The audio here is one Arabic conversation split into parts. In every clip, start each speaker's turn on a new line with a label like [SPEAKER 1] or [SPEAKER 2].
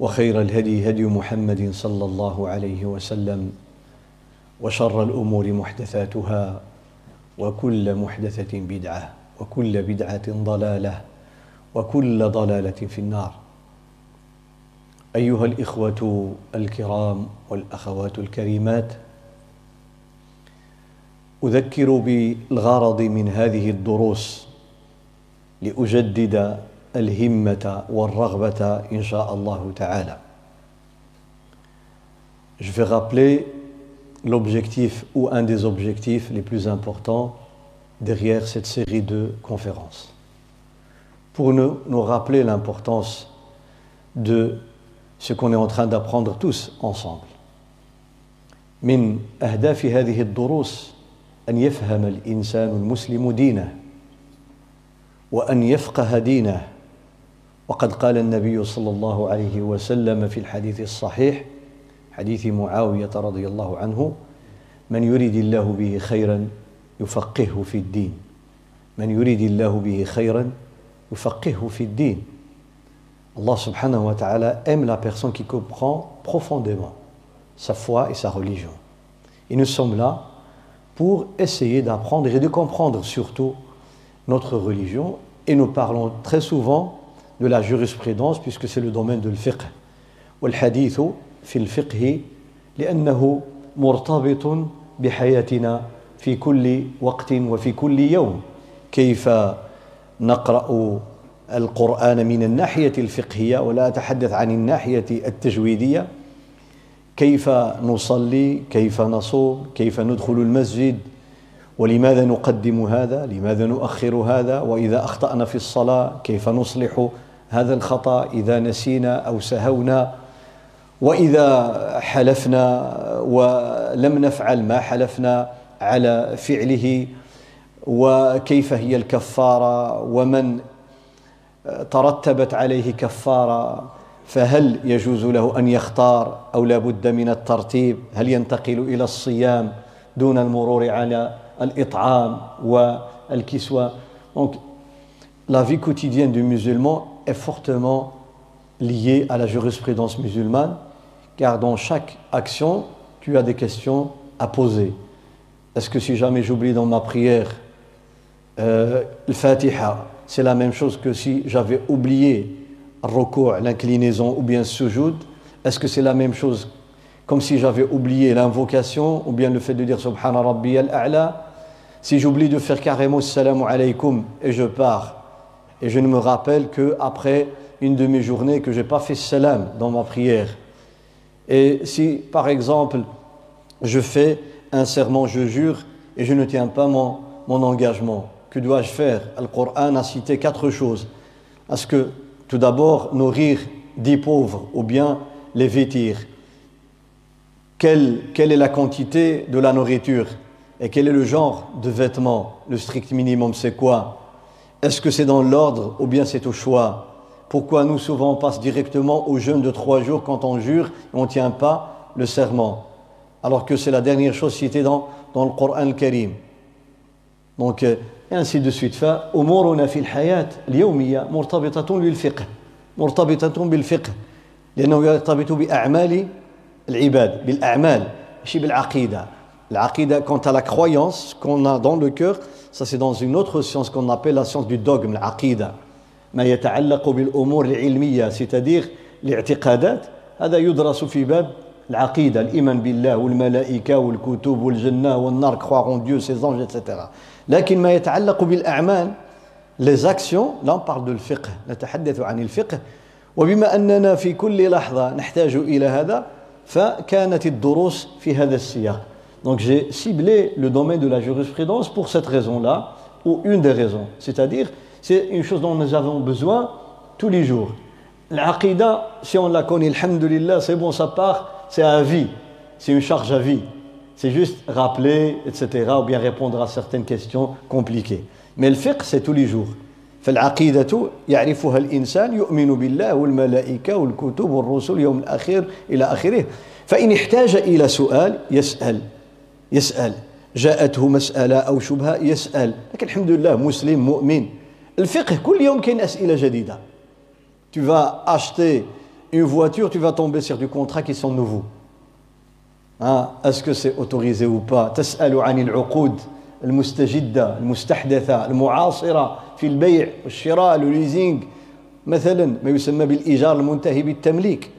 [SPEAKER 1] وخير الهدي هدي محمد صلى الله عليه وسلم وشر الأمور محدثاتها وكل محدثة بدعة وكل بدعة ضلالة وكل ضلالة في النار. أيها الإخوة الكرام والأخوات الكريمات أذكر بالغرض من هذه الدروس لأجدد الهمة والرغبة إن شاء الله تعالى. Je vais rappeler l'objectif ou un des objectifs les plus importants derrière cette série de conférences. Pour nous, nous rappeler l'importance de ce qu'on est en train d'apprendre tous ensemble. من أهداف هذه الدروس أن يفهم الإنسان المسلم دينه وان يفقه دينه وقد قال النبي صلى الله عليه وسلم في الحديث الصحيح حديث معاويه رضي الله عنه من يريد الله به خيرا يفقهه في الدين من يريد الله به خيرا يفقهه في الدين Allah subhanahu wa ta'ala aime la personne qui comprend profondément sa foi et sa religion. Et nous sommes là pour essayer d'apprendre et de comprendre surtout notre religion et nous parlons très souvent de la jurisprudence puisque c'est le domaine de الفقه والحديث في الفقه لأنه مرتبط بحياتنا في كل وقت وفي كل يوم. كيف نقرأ القرآن من الناحية الفقهية ولا أتحدث عن الناحية التجويدية؟ كيف نصلي؟ كيف نصوم؟ كيف ندخل المسجد؟ ولماذا نقدم هذا؟ لماذا نؤخر هذا؟ وإذا أخطأنا في الصلاة كيف نصلح؟ هذا الخطأ إذا نسينا أو سهونا وإذا حلفنا ولم نفعل ما حلفنا على فعله وكيف هي الكفارة ومن ترتبت عليه كفارة فهل يجوز له أن يختار أو لا بد من الترتيب؟ هل ينتقل إلى الصيام دون المرور على الإطعام والكسوة؟ Donc la vie quotidienne du musulman est fortement liée à la jurisprudence musulmane car dans chaque action tu as des questions à poser est-ce que si jamais j'oublie dans ma prière euh, le Fatiha c'est la même chose que si j'avais oublié recours, l'inclinaison ou bien sujoud est-ce que c'est la même chose comme si j'avais oublié l'invocation ou bien le fait de dire Subhana Rabbi al-A'la? Si j'oublie de faire carrément Salam alaykum et je pars et je ne me rappelle que après une demi-journée que j'ai pas fait salam dans ma prière. Et si par exemple je fais un serment, je jure et je ne tiens pas mon, engagement, que dois-je faire? Le Coran a cité quatre choses. Est-ce que tout d'abord nourrir dix pauvres ou bien les vêtir. Quelle, quelle est la quantité de la nourriture? Et quel est le genre de vêtements? Le strict minimum, c'est quoi? Est-ce que c'est dans l'ordre ou bien c'est au choix Pourquoi nous souvent on passe directement au jeûne de trois jours quand on jure et on ne tient pas le serment Alors que c'est la dernière chose citée dans, dans le Coran الكريم donc et ainsi de suite فأمورنا في الحياة اليومية مرتبطة بالفقه مرتبطة بالفقه لأنه يرتبط بأعمال العباد بالأعمال ماشي بالعقيدة العقيدة quant à la croyance qu'on a dans le cœur ça c'est dans une autre science qu'on appelle la science du dogme العقيدة ما يتعلق بالأمور العلمية c'est-à-dire الاعتقادات هذا يدرس في باب العقيدة الإيمان بالله والملائكة والكتب والجنة والنار croire en Dieu ses anges etc لكن ما يتعلق بالأعمال les actions là on parle de الفقه نتحدث عن الفقه وبما أننا في كل لحظة نحتاج إلى هذا فكانت الدروس في هذا السياق Donc j'ai ciblé le domaine de la jurisprudence pour cette raison-là, ou une des raisons. C'est-à-dire, c'est une chose dont nous avons besoin tous les jours. L'aqidah, si on la connaît, alhamdulillah, c'est bon, ça part, c'est à vie. C'est une charge à vie. C'est juste rappeler, etc., ou bien répondre à certaines questions compliquées. Mais le fiqh, c'est tous les jours. فالعقيدة يعرفها الإنسان يؤمن بالله والملائكة والكتب والرسل يوم الأخير إلى آخره فإن احتاج إلى سؤال يسأل يسأل. جاءته مسألة أو شبهة يسأل. لكن الحمد لله مسلم مؤمن. الفقه كل يوم كاين أسئلة جديدة. Tu vas acheter une voiture tu vas tomber sur du contrat qui sont nouveaux. Hein, est-ce que c'est autorisé ou pas? تسأل عن العقود المستجدة المستحدثة المعاصرة في البيع والشراء الليزينغ مثلا ما يسمى بالإيجار المنتهي بالتمليك.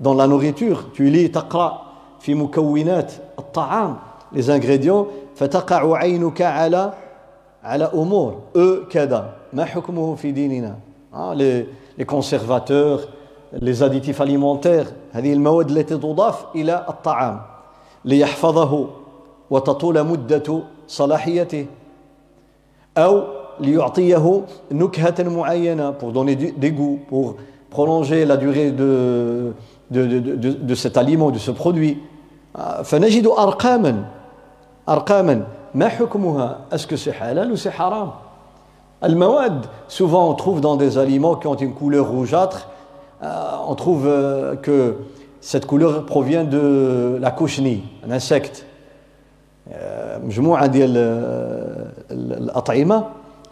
[SPEAKER 1] Dans la nourriture tu lis تقرأ في مكونات الطعام. les ingrédients فتقع عينك على على أمور eux كذا ما حكمه في ديننا les, les conservateurs les additifs alimentaires هذه المواد التي تضاف إلى الطعام ليحفظه وتطول مدة صلاحيته أو ليعطيه نكهة معينة pour donner des goûts pour prolonger la durée de, de, de, de, de cet aliment de ce produit فنجد أرقاما أرقاما ما حكمها؟ Est-ce que c'est halal ou المواد souvent on trouve dans des aliments qui ont une couleur rougeâtre. On trouve que cette couleur provient de la cochenille un insecte. مجموعه ديال الاطعمه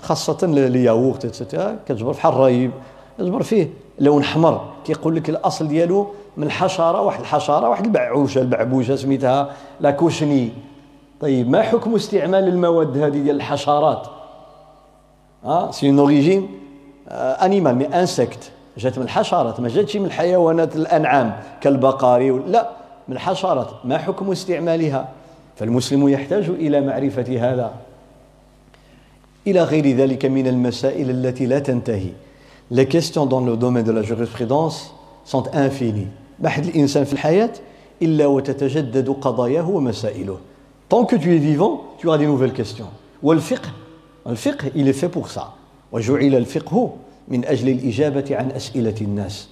[SPEAKER 1] خاصه الياغورت اتسيتيرا كتجبر بحال الرايب كتجبر فيه لون احمر كيقول لك الاصل ديالو من الحشره واحد الحشره واحد البعوشه البعبوشه سميتها لا كوشني طيب ما حكم استعمال المواد هذه ديال الحشرات؟ آه c'est une origine animale mais insecte جات من الحشرات ما جاتش من الحيوانات الأنعام كالبقر لا من الحشرات. ما حكم استعمالها؟ فالمسلم يحتاج إلى معرفة هذا. إلى غير ذلك من المسائل التي لا تنتهي. Les questions dans le domaine de la jurisprudence sont infinies. بحث الإنسان في الحياة إلا وتتجدد قضاياه ومسائله. Tant que tu es vivant, tu auras des nouvelles questions. والفقه الفقه il est fait pour ça. وجعل الفقه من أجل الإجابة عن أسئلة الناس.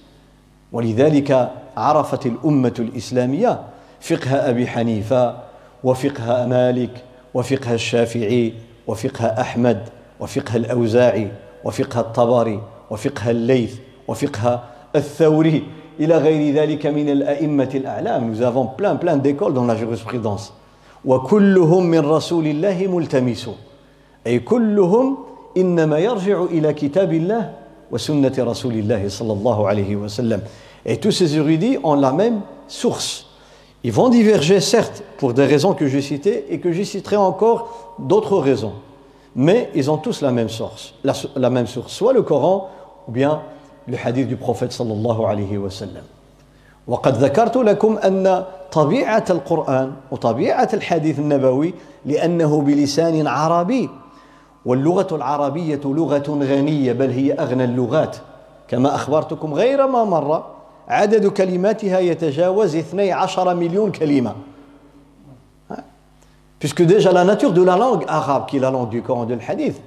[SPEAKER 1] ولذلك عرفت الأمة الإسلامية فقه أبي حنيفة وفقه مالك وفقه الشافعي وفقه أحمد وفقه الأوزاعي وفقه الطبري وفقه الليث وفقه الثوري إلى غير ذلك من الأئمة الأعلام nous avons plein plein d'écoles dans la jurisprudence وكلهم من رسول الله ملتمس أي كلهم إنما يرجع إلى كتاب الله وسنة رسول الله صلى الله عليه وسلم et tous ces érudits ont la même source Ils vont diverger, certes, pour des raisons que j'ai citées et que j'y citerai encore d'autres raisons. Mais ils ont tous la même source, la, la, même source, soit le Coran ou bien le hadith du prophète sallallahu alayhi wa sallam. وقد ذكرت لكم أن طبيعة القرآن وطبيعة الحديث النبوي لأنه بلسان عربي واللغة العربية لغة غنية بل هي أغنى اللغات كما أخبرتكم غير ما مرة عدد كلماتها يتجاوز 12 millions كلمة Puisque déjà la nature de la langue arabe, qui est la langue du Coran de l'Hadith,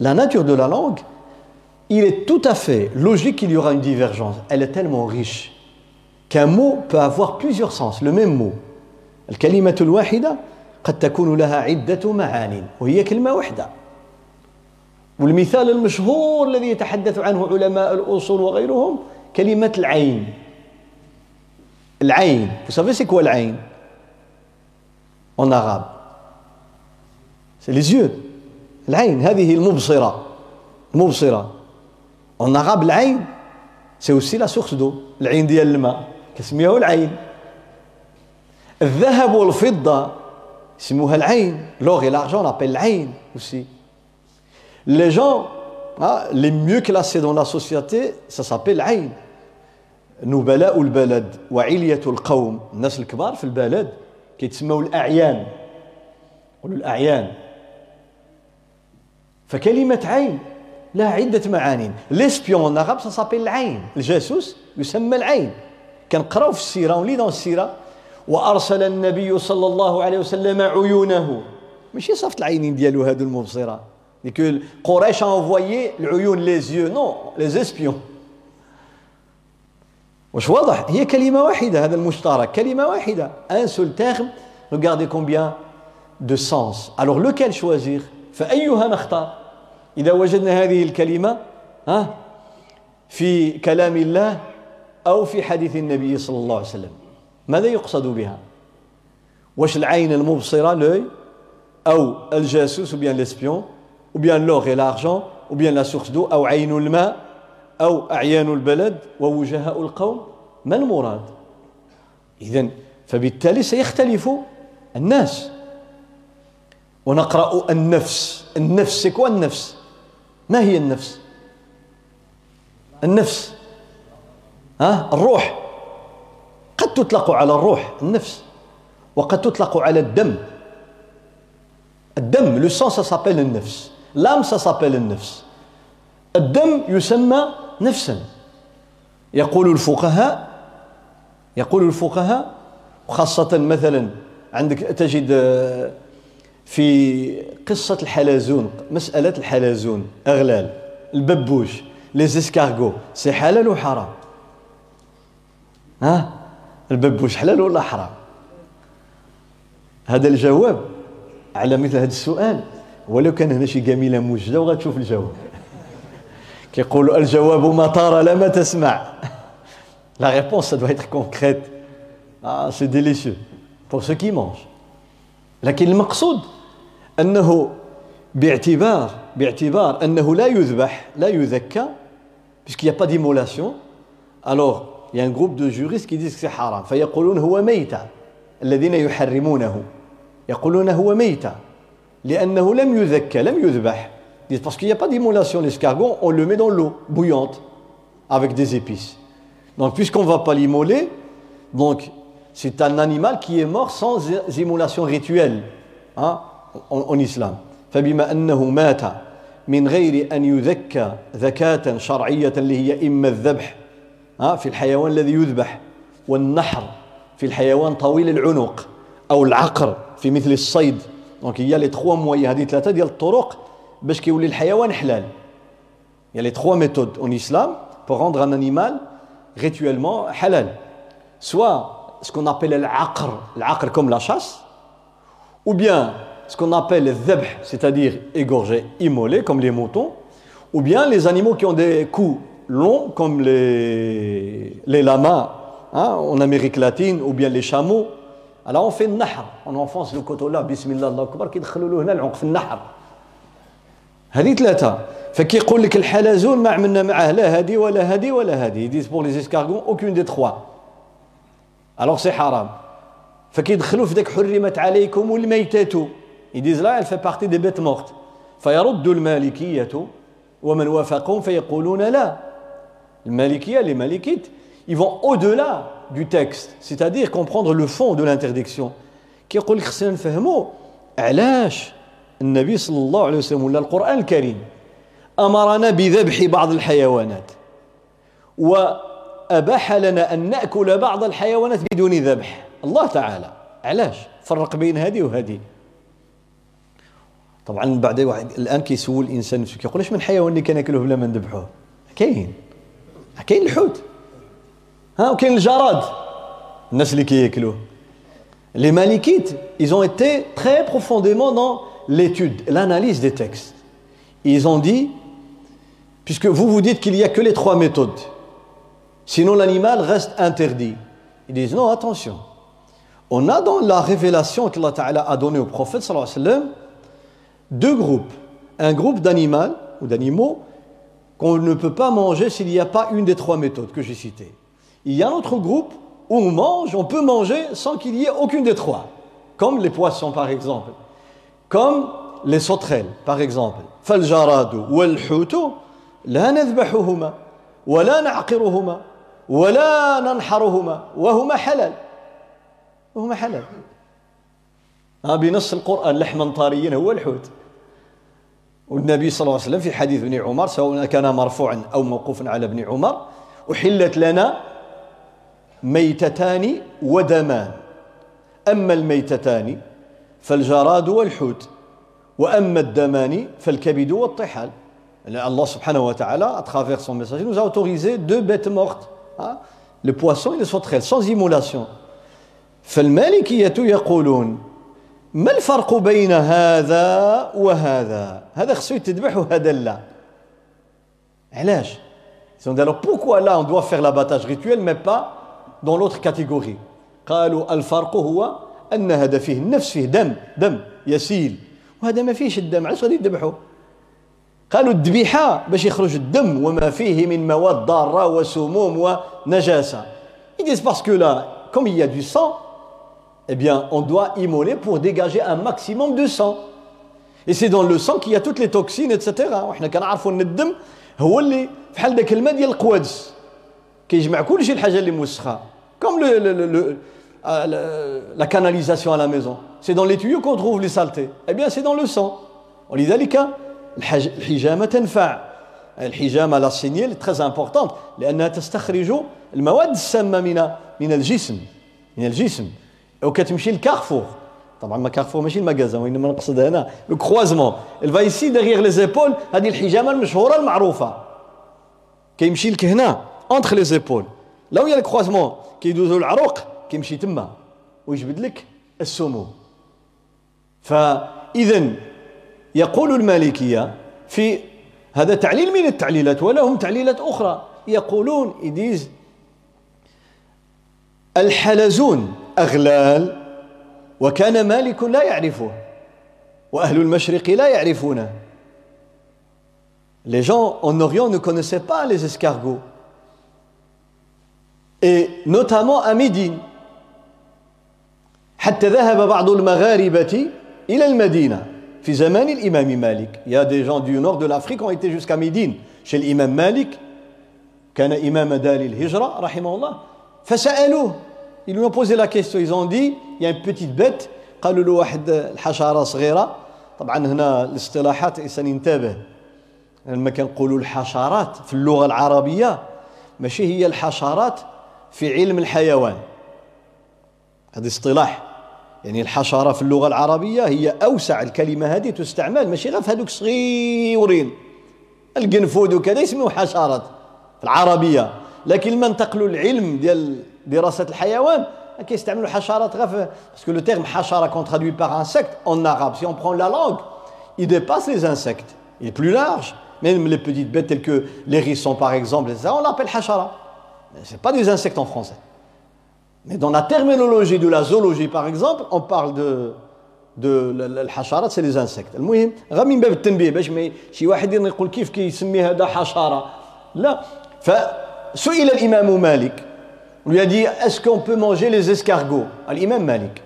[SPEAKER 1] la nature de la langue, il est tout à fait logique qu'il y aura une divergence. Elle est tellement riche qu'un mot peut avoir plusieurs sens, le même mot. الكلمة الواحدة قد تكون لها عدة معان وهي كلمة واحدة. والمثال المشهور الذي يتحدث عنه علماء الأصول وغيرهم كلمة العين. العين. Vous savez العين؟ En arabe. C'est les yeux. العين. هذه المبصرة. المبصرة. En arabe العين c'est aussi la source d'eau. العين ديال الماء. كسميها العين. الذهب والفضة يسموها العين. L'or et l'argent العين aussi. Les gens hein, les mieux classés dans la société ça s'appelle العين نبلاء البلد وعلية القوم. الناس الكبار في البلد كيتسموا الأعيان. يقولوا الأعيان. فكلمة عين لها عدة معاني. ليسبيون en سا سابيل العين الجاسوس يسمى العين كنقراو في السيرة ولينا السيرة. وأرسل النبي صلى الله عليه وسلم عيونه. ماشي صافت العينين ديالو هادو المبصرة. Que قريش a العيون les yeux. Non les espions. واش واضح هي كلمة واحدة هذا المشترك كلمة واحدة un seul terme. Regardez combien de sens. Alors lequel choisir? فأيها نختار إذا وجدنا هذه الكلمة ها في كلام الله أو في حديث النبي صلى الله عليه وسلم. ماذا يقصد بها؟ واش العين المبصرة لوي؟ أو الجاسوس ou bien l'espion ou bien l'or et l'argent ou أو عين الماء؟ أو أعيان البلد؟ ووجهاء القوم؟ ما المراد؟ إذن فبالتالي سيختلف الناس. ونقرأ النفس. النفس quoi النفس. ما هي النفس؟ النفس. ها؟ الروح. قد تطلق على الروح النفس. وقد تطلق على الدم. الدم le sang ça s'appelle النفس l'âme ça s'appelle النفس الدم يسمى نفسا. يقول الفقهاء يقول الفقهاء خاصة مثلا عندك تجد في قصة الحلزون مسألة الحلزون أغلال الببوش les escargots c'est حلال وحرام ها؟ الببوش حلال ولا حرام؟ هذا الجواب على مثل هذا السؤال. ولو كان هنا شي جميلة موجودة وغتشوف الجواب. كيقولوا الجواب ما طار لما تسمع. لا ريبونس ça doit être concrète. Ah c'est délicieux. Pour ceux qui لكن المقصود أنه باعتبار باعتبار أنه لا يذبح لا يذكى puisqu'il n'y a pas d'immolation alors il y a un groupe de juristes qui disent que c'est haram فيقولون هو ميتة الذين يحرمونه يقولون هو ميتة لأنه لم يذكى لم يذبح parce qu'il n'y a pas d'immolation l'escargot on le met dans l'eau bouillante avec des épices donc puisqu'on ne va pas l'immoler donc c'est un animal qui est mort sans immolation rituelle hein en islam فبما أنه مات من غير أن يذكى ذكاة شرعية اللي هي إما الذبح في الحيوان الذي يذبح والنحر في الحيوان طويل العنق أو العقر في مثل الصيد. donc هي les trois moyens هذه ثلاثة ديال الطرق باش كيولي الحيوان حلال. y a les trois méthodes en islam pour rendre un animal rituellement حلال soit ce qu'on appelle العقر العقر comme la chasse ou bien ce qu'on appelle الذبح c'est-à-dire égorger immoler comme les moutons ou bien les animaux qui ont des cous longs, comme les, les lamas hein, en Amérique latine, ou bien les chameaux. Alors on fait le نحر, on enfonce le couteau là, بسم الله، الله أكبر, كيدخلوا له هنا العنق في النحر. هذه ثلاثة فكيقول لك الحلزون ما عملنا معاه لا هذه ولا هذه ولا هذه ils disent pour les escargots aucune des trois. Alors c'est haram. فكيدخلوا في ذاك حرمت عليكم الميتة Ils disent là, elle fait partie des bêtes mortes. فيرد المالكية ومن وافقهم فيقولون لا. المالكية, les malikites, ils vont au-delà du texte, c'est-à-dire comprendre le fond de l'interdiction. لك خصنا نفهموا علاش النبي صلى الله عليه وسلم ولا القرآن الكريم أمرنا بذبح بعض الحيوانات وأباح لنا أن نأكل بعض الحيوانات بدون ذبح. الله تعالى. علاش؟ فرق بين هذه وهذه. طبعا بعد واحد الآن كيسول الإنسان نفسه كيقول أش من حيوان اللي كناكلوه بلا ما نذبحوه؟ كاين. كاين الحوت ها وكاين الجراد الناس اللي كياكلوه Les Malikites, ils ont été très profondément dans l'étude, l'analyse des textes. Ils ont dit, puisque vous vous dites qu'il n'y a que les trois méthodes, sinon l'animal reste interdit. Ils disent non, attention. On a dans la révélation qu'Allah a donnée au prophète, sallallahu alayhi wa sallam, deux groupes. Un groupe d'animaux ou d'animaux qu'on ne peut pas manger s'il n'y a pas une des trois méthodes que j'ai citées. Il y a un autre groupe où on mange, on peut manger sans qu'il y ait aucune des trois, comme les poissons par exemple, comme les sauterelles par exemple. فالجراد والحوت لا نذبحهما ولا نعقرهما ولا ننحرهما وهما حلال وهما حلال بنص القرآن لحما طريا هو الحوت والنبي صلى الله عليه وسلم في حديث ابن عمر سواء كان مرفوعا أو موقوفا على ابن عمر أحلت لنا ميتتان ودمان. أما الميتتان فالجراد والحوت وأما الدمان فالكبد والطحال. Allah subhanahu wa ta'ala, à travers son message, nous a autorisé deux bêtes mortes, hein, le sans immolation. فالمالكية يقولون ما الفرق بين هذا وهذا؟ هذا خصو يتذبح وهذا لا. علاش؟ Alors pourquoi là on doit faire l'abattage rituel mais pas dans l'autre catégorie? قالوا الفرق هو أن هذا فيه النفس فيه دم دم يسيل. وهذا ما فيش الدم علاش غادي يذبحوا؟ قالوا الذبيحة باش يخرج الدم وما فيه من مواد ضارة وسموم ونجاسة. Ils disent parce que là comme il eh bien on doit immoler pour dégager un maximum de sang et c'est dans le sang qu'il y a toutes les toxines etc وحنا كنعرفوا ان الدم هو اللي بحال داك الماء ديال القوادس كيجمع كل شيء الحاجه اللي موسخه comme le, le, le, la canalisation à la maison c'est dans les tuyaux qu'on trouve les saletés eh bien c'est dans le sang ولذلك الحجامه تنفع الحجامه لا سينيل très importante لانها تستخرج المواد السامه من من الجسم من الجسم وكتمشي للكارفور طبعا ما كارفور ماشي المكازا وإنما نقصد هنا لو il va ici derrière les épaules هذه الحجامة المشهورة المعروفة. كيمشي لك هنا entre les épaules. لو هي الكروازمون كيدوزو العروق كيمشي تما. ويجبد لك السموم فاذا يقول المالكية في هذا تعليل من التعليلات ولهم تعليلات أخرى. يقولون يديز الحلزون. اغلال وكان مالك لا يعرفه واهل المشرق لا يعرفونه Les gens en Orient ne connaissaient pas les escargots. Et notamment à Médine. Il y a des gens du nord de l'Afrique qui ont été jusqu'à Médine chez l'imam Malik. كان إمام دار الهجرة رحمه الله. فسألوه. Ils lui ont posé la question. Ils ont dit il y a une petite bête. قالوا له واحد الحشرة صغيرة. طبعا هنا الاصطلاحات الإنسان ينتبه. لما كنقولوا الحشرات في اللغة العربية ماشي هي الحشرات في علم الحيوان هذا اصطلاح يعني الحشرة في اللغة العربية هي أوسع الكلمة هذه تستعمل ماشي غير في هذوك صغيورين القنفود وكذا يسموه حشرات في العربية لكن لما انتقلوا العلم ديال دراسة الحيوان كيستعملوا حشرات غير باسكو لو تيرم حشرة كون ترادوي بار انسecte en arabe si on prend la langue il dépasse les insectes il est plus large même les petites bêtes telles que les hérissons par exemple, on l'appelle hachara. Ce n'est pas des insectes en français. Mais dans la terminologie de la zoologie par exemple, on parle de de الحشرات c'est les insectes المهم غير من باب التنبيه باش ما شي واحد يقول كيف كيسمي هذا حشره لا فسئل الامام مالك on lui a dit est-ce qu'on peut manger les escargots? الامام مالك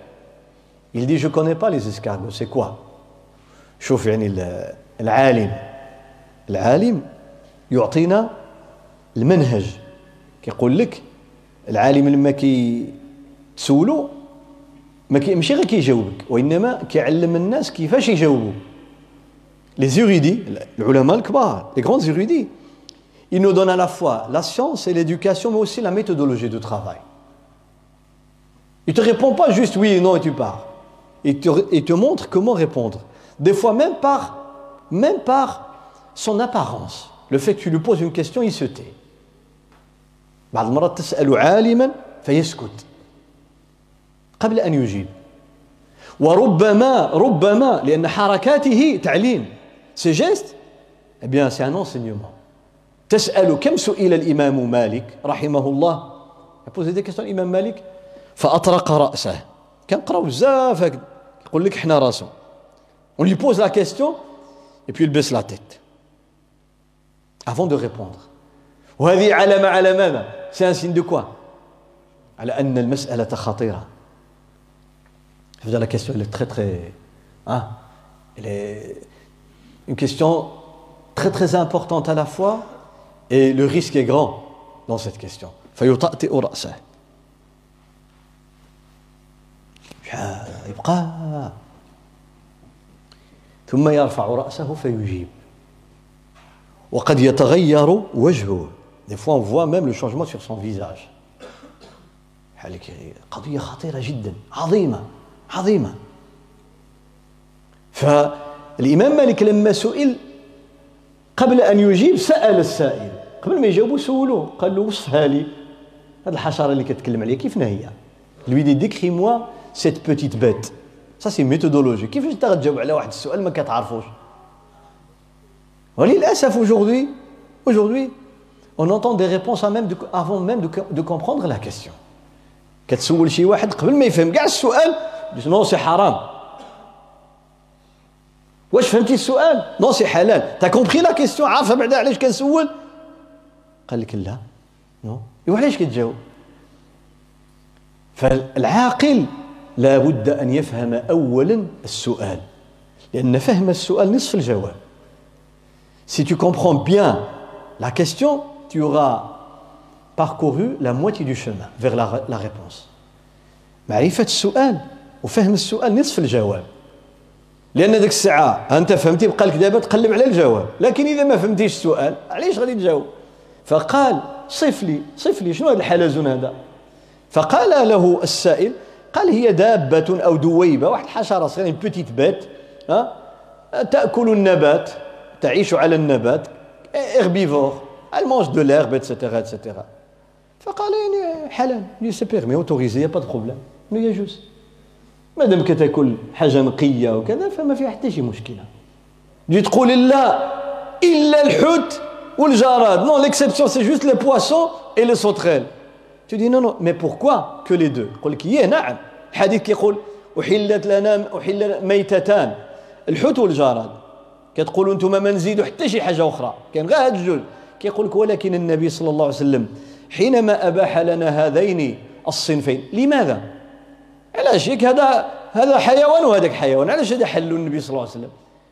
[SPEAKER 1] il dit je connais pas les escargots c'est quoi? شوف يعني العالم العالم يعطينا المنهج كيقول لك العالم لما كي تسولو ما كي ماشي غير كيجاوبك وانما كيعلم الناس كيفاش يجاوبوا لي زيريدي العلماء الكبار لي غروند زيريدي ils nous donnent à la fois la science et l'éducation mais aussi la méthodologie de travail il te répond pas juste oui non et tu pars il te, il te montre comment répondre des fois même par même par son apparence le fait que tu lui poses une question il se tait بعض المرات تسأل عالما فيسكت قبل أن يجيب وربما ربما لأن حركاته تعليم سي جيست eh bien c'est un enseignement تسأل كم سئل الإمام مالك رحمه الله يقول دي كيستيون الإمام مالك فأطرق رأسه كان قراو بزاف يقول لك حنا راسه On lui pose la question et puis il baisse la tête avant de répondre. C'est un signe de quoi La question elle est très très. Hein, elle est une question très très importante à la fois et le risque est grand dans cette question. يبقى ثم يرفع رأسه فيجيب وقد يتغير وجهه des fois on voit même le changement sur son visage قضية خطيرة جدا عظيمة عظيمة فالإمام مالك لما سئل قبل أن يجيب سأل السائل. قبل ما يجاوبوا سولوه. قال له وصفها لي. هذه الحشرة اللي كتكلم عليها كيف هي lui dit décris moi cette petite bête. Ça c'est méthodologie كيفاش انت غتجاوب على واحد السؤال ما كتعرفوش؟ وللأسف aujourd'hui aujourd'hui on entend des réponses même de, avant même de, de comprendre la question. كتسول شي واحد قبل ما يفهم كاع السؤال non c'est حرام واش فهمتي السؤال؟ non c'est حلال t'as compris la question عارفة بعدا علاش كنسول؟ قال لك لا. non وعلاش كتجاوب؟ فالعاقل لابد أن يفهم أولا السؤال لأن فهم السؤال نصف الجواب. Si tu comprends bien la question, tu auras parcouru la moitié du chemin vers la, la réponse. معرفة السؤال وفهم السؤال نصف الجواب. لأن ذاك الساعة أنت فهمتي بقى لك دابا تقلب على الجواب. لكن إذا ما فهمتيش السؤال علاش غادي تجاوب؟ فقال صف لي صف لي شنو هذا الحلزون هذا؟ فقال له السائل قال هي دابة أو دويبة واحد الحشرة صغيرة petite bête ها؟ تأكل النبات تعيش على النبات herbivore elle mange de l'herbe etc فقال يعني حلال c'est permis autorisé pas de problème non يجوز مادام كتاكل حاجة نقية وكذا فما فيها حتى شي مشكلة. تجي تقول لا إلا الحوت والجراد. non l'exception c'est juste les poissons et les sauterelles Tu dis non, non, mais pourquoi que les deux? يقول لك يه نعم الحديث كيقول أحلت لنا أحل ميتتان الحوت والجراد. كتقولوا أنتم ما نزيدوا حتى شي حاجة أخرى. كان غير هاد الجوج. كيقول لك ولكن النبي صلى الله عليه وسلم حينما أباح لنا هذين الصنفين. لماذا؟ علاش ياك هذا هذا حيوان وهذاك حيوان. علاش هذا حلوا النبي صلى الله عليه وسلم؟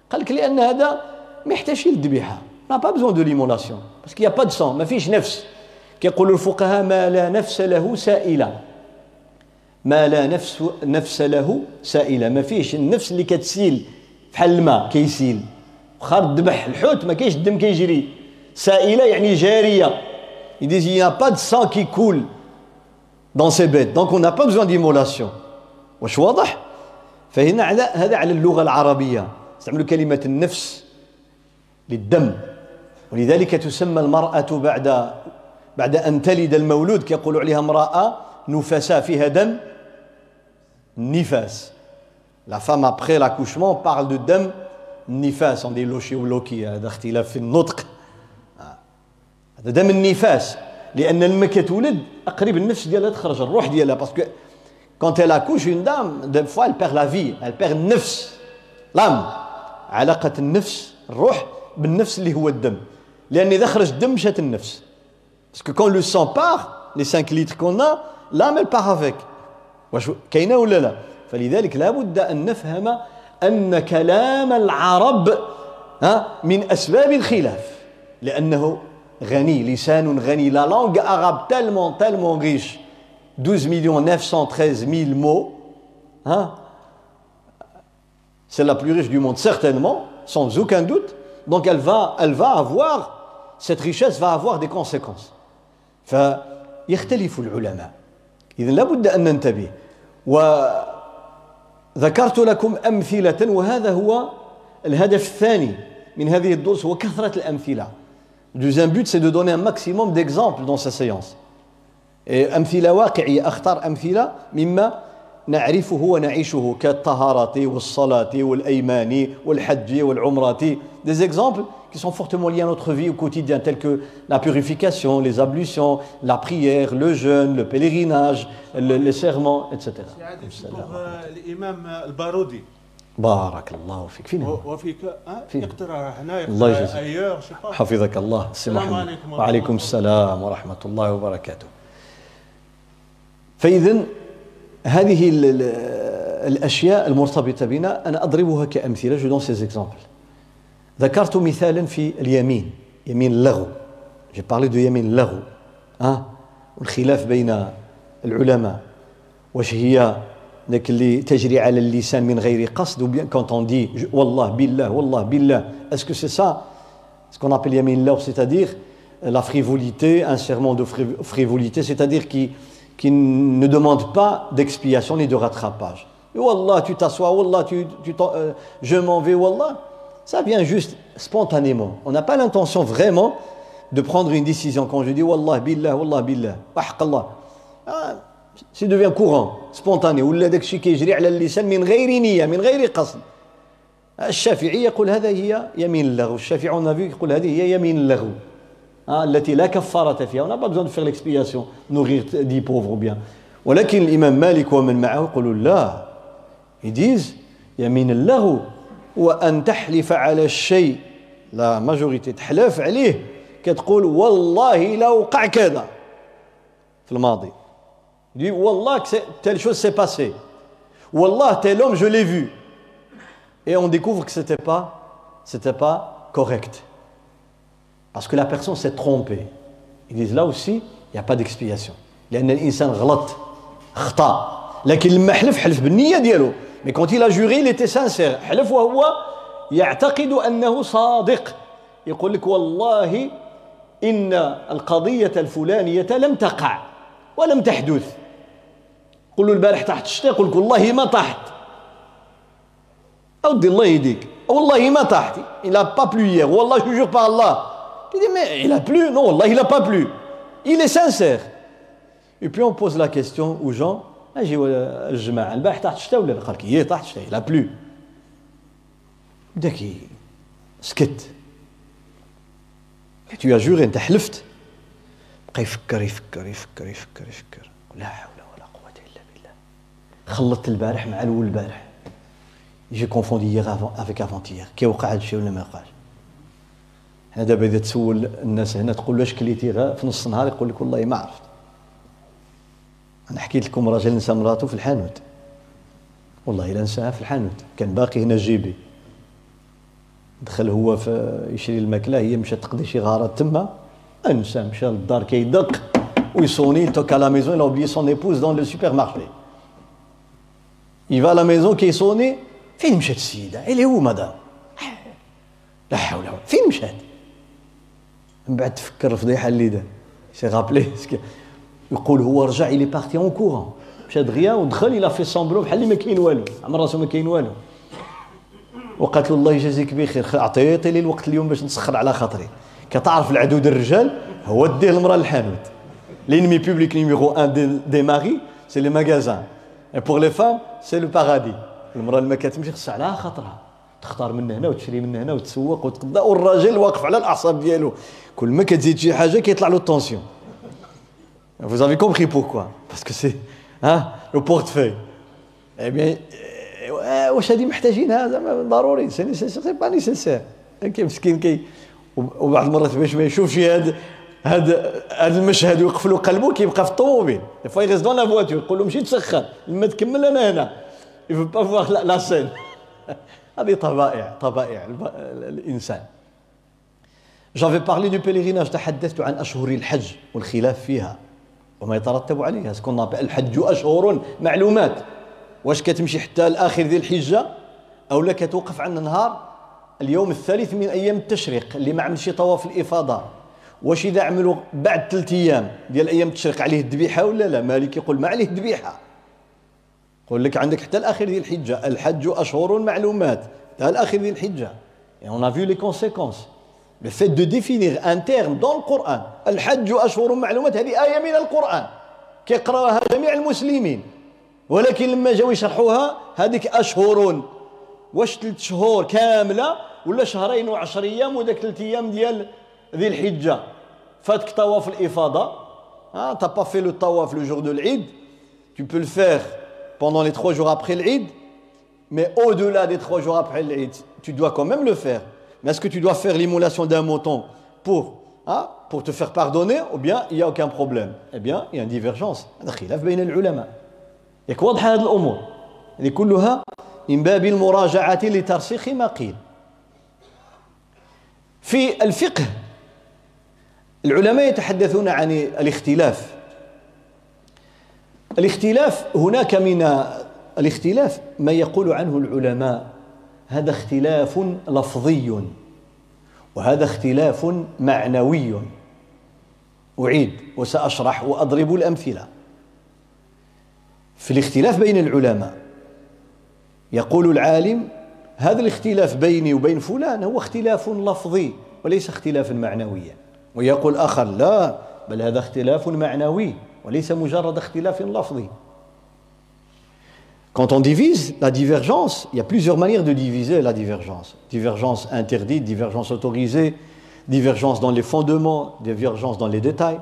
[SPEAKER 1] قال لك لأن هذا ما يحتاجش للذبيحه n'a pas besoin de l'immolation parce que y a pas de sang ما فيش نفس كيقول الفقهاء ما لا نفس له سائلة ما لا نفس نفس له سائلة ما فيش النفس اللي كتسيل بحال الماء كيسيل واخا الذبح الحوت ما كاينش الدم كيجري سائلة يعني il n'y a pas de sang qui coule dans ces bêtes. Donc on n'a d'immolation. واش واضح؟ فهنا على هذا على اللغة العربية. استعملوا كلمة النفس للدم. ولذلك تسمى المرأة بعد بعد أن تلد المولود كيقولوا عليها امرأة نفساء فيها دم. نفاس la femme après l'accouchement parle de دم النفاس on dit lochies ou lochies هذا اختلاف في النطق. هذا دم النفاس لأن لما كتولد قريب النفس ديالها تخرج الروح ديالها. parce que quand elle accouche une dame des fois elle perd la vie elle perd النفس l'âme علاقة النفس الروح بالنفس اللي هو الدم لأن إذا خرج الدم مشات النفس que quand le sang part, les 5 litres qu'on a, l'âme elle part avec. كاينة ولا لا؟ فلذلك لابد ان نفهم ان كلام العرب من اسباب الخلاف لأنه غني لسان غني لا langue arabe tellement tellement riche 12 millions 913 000 mots hein? c'est la plus riche du monde certainement sans aucun doute donc elle va elle va avoir cette richesse va avoir des conséquences فيختلف العلماء إذا لابد أن ننتبه وذكرت لكم أمثلة وهذا هو الهدف الثاني من هذه الدروس هو كثرة الأمثلة Le deuxième but, c'est de donner un maximum d'exemples dans sa séance. Et أمثلة واقعية أختار أمثلة مما نعرفه ونعيشه كالطهارة والصلاة والأيمان والحج والعمرة des exemples qui sont fortement liés à notre vie au quotidien, tels que la purification, les ablutions, la prière, le jeûne, le pèlerinage, le, les serments, etc.
[SPEAKER 2] pour l'imam al-Baroudi.
[SPEAKER 1] بارك الله فيك فين؟
[SPEAKER 2] وفيك؟
[SPEAKER 1] فين؟
[SPEAKER 2] يقترح هنا
[SPEAKER 1] الله يجزيك. حفظك الله سي
[SPEAKER 2] السلام
[SPEAKER 1] محمد
[SPEAKER 2] عليكم
[SPEAKER 1] وعليكم السلام ورحمة الله وبركاته فإذا هذه ال- ال- الأشياء المرتبطة بنا أنا أضربها كأمثلة. je donne ces exemples ذكرت مثالا في اليمين يمين اللغو جي بارلي دو يمين اللغو ها والخلاف بين العلماء. واش هي؟ ذاك اللي تجري على اللسان من غير قصد quand on dit je- والله بالله والله بالله. Ça؟ Ce qu'on appelle yamin law c'est-à-dire la frivolité un serment de fri- frivolité c'est-à-dire qui qui ne demande pas d'expiation ni de rattrapage Et wallah tu t'assois wallah tu, tu t'en- euh, je m'en vais wallah ça vient juste spontanément on n'a pas l'intention vraiment de prendre une décision quand je dis wallah billah wallah billah وحق الله آه، سي devient courant spontané ولا داك الشيء كيجري على اللسان من غير نية من غير قصد الشافعي يقول هذا هي يمين اللغو الشافعي on a vu يقول هذه هي يمين اللغو آه، آه، التي لا كفارة فيها ولا besoin faire l'expiation nourrir dix pauvres bien ولكن الإمام مالك ومن معه يقولوا لا. ils disent يمين اللغو أن تحلف على الشيء. la majorité تحلف عليه كتقول والله لا وقع كذا. في الماضي. dit والله telle chose s'est passée والله tel homme je l'ai vu et on découvre que c'était pas c'était pas correct Parce que la personne s'est trompée. Ils disent là aussi il n'y a pas d'expiation. لأن الإنسان غلط خطأ لكن لما حلف حلف بالنية ديالو mais quand il a juré il était sincère. حلف وهو يعتقد أنه صادق يقول لك والله إن القضية الفلانية لم تقع ولم تحدث قل له البارح تحت الشتاء يقول لك والله ما طحت أودي الله يهديك والله ما طحت il n'a pas plu hier. والله je jure par Allah. Tu dis mais il a plu. Non والله il n'a pas plu. Il est sincère. Et puis on pose la question aux gens. أجي الجماعه البارح تحت الشتاء ولا لا قال لك هي تحت الشتاء il a plu. بداك ي- سكت tu as juré انت حلفت بقى يفكر يفكر يفكر يفكر يفكر لا حول ولا قوة إلا بالله خلطت البارح مع الأول البارح j'ai confondu hier avec avant-hier كي وقع هذا الشيء ولا ما وقعش هنا دابا إذا تسول الناس هنا تقول له كليتي غا في نص النهار يقول لك والله ما عرفت. أنا حكيت لكم راجل نسى مراته في الحانوت. والله إلا نساها في الحانوت. كان باقي هنا جيبي. دخل هو في يشري الماكلة هي مشات تقضي شي غارات تما. انسى مشى للدار كيدق ويصوني توك la maison il a oublié son épouse dans le supermarché. Il va à كيصوني فين مشات السيدة؟ اللي هو مدام؟ لا حول ولا قوة. فين مشات؟ من بعد تفكر الفضيحه اللي دار. s'est rappelé يقول هو رجع il est parti en courant مشى دغيا ودخل il a fait semblant بحال اللي ما كاين والو. عمر راسو ما كاين والو. وقالت له الله يجازيك بخير. خ- عطيتي لي الوقت اليوم باش نسخر على خاطري. كتعرف العدو ديال الرجال؟ هو ديه المرأة للحانوت l'ennemi public numéro un des, des maris c'est les magasins et pour les femmes c'est le paradis. المرأة اللي ما كتمشي خصها على خاطرها. تختار من هنا وتشري من هنا وتسوق وتقضى. والراجل واقف على الأعصاب ديالو. كل ما كتزيد شي حاجة كيطلع له la tension compris pourquoi? Parce que c'est hein, le portefeuille. Eh bien, آه، واش هذه محتاجينها زعما ضروري c'est nécessaire c'est pas nécessaire كي مسكين كي وبعض المرات باش ما يشوفش هذا هذا هذا المشهد ويقفل له قلبه كيبقى في الطوموبيل il reste dans la voiture يقول له مشي تسخن. لما تكمل أنا هنا. il veut pas voir la scène هذه طبائع طبائع الإنسان. J'avais parlé du pèlerinage. تحدثت عن أشهر الحج والخلاف فيها وما يترتب عليها. سكون الحج أشهر معلومات. واش كتمشي حتى الآخر ذي الحجة؟ أو لا كتوقف عن نهار اليوم الثالث من أيام التشريق اللي ما عملش طواف الإفاضة. واش إذا عملوا بعد ثلاث أيام؟ ديال أيام التشريق عليه الذبيحة ولا لا؟ مالك يقول ما عليه الذبيحة. يقول لك عندك حتى الآخر ذي الحجة الحج أشهر معلومات. حتى الآخر ذي الحجة. Et on a vu les conséquences. Le fait de définir un terme dans le Coran, الحج أشهر معلومات هذه آية من القرآن. كيقراها جميع المسلمين. ولكن لما جاوا يشرحوها هذيك أشهر واش ثلاث شهور كاملة ولا شهرين وعشر أيام وذاك ثلاث أيام ديال ذي الحجة؟ فاتك طواف الإفاضة. ah, t'as pas fait le tawaf le jour de l'Eid. Tu peux le faire. pendant les trois jours après l'Eid Mais au-delà des trois jours après l'Eid, tu dois quand même le faire. Mais est-ce que tu dois faire l'immolation d'un mouton pour, hein, pour te faire pardonner ou bien il n'y a aucun problème Eh bien, il y a une divergence. هذا خلاف بين العلماء. ياك واضحة هذه الأمور. هذه كلها من باب المراجعة لترسيخ ما قيل. في الفقه العلماء يتحدثون عن الاختلاف الاختلاف هناك من الاختلاف ما يقول عنه العلماء. هذا اختلاف لفظي وهذا اختلاف معنوي. أعيد وسأشرح وأضرب الأمثلة. في الاختلاف بين العلماء يقول العالم هذا الاختلاف بيني وبين فلان هو اختلاف لفظي وليس اختلافا معنويا. ويقول آخر لا بل هذا اختلاف معنوي. وليس مجرد اختلاف لفظي Quand on divise la divergence, il y a plusieurs manières de diviser la divergence. Divergence interdite, divergence autorisée, divergence dans les fondements, divergence dans les détails.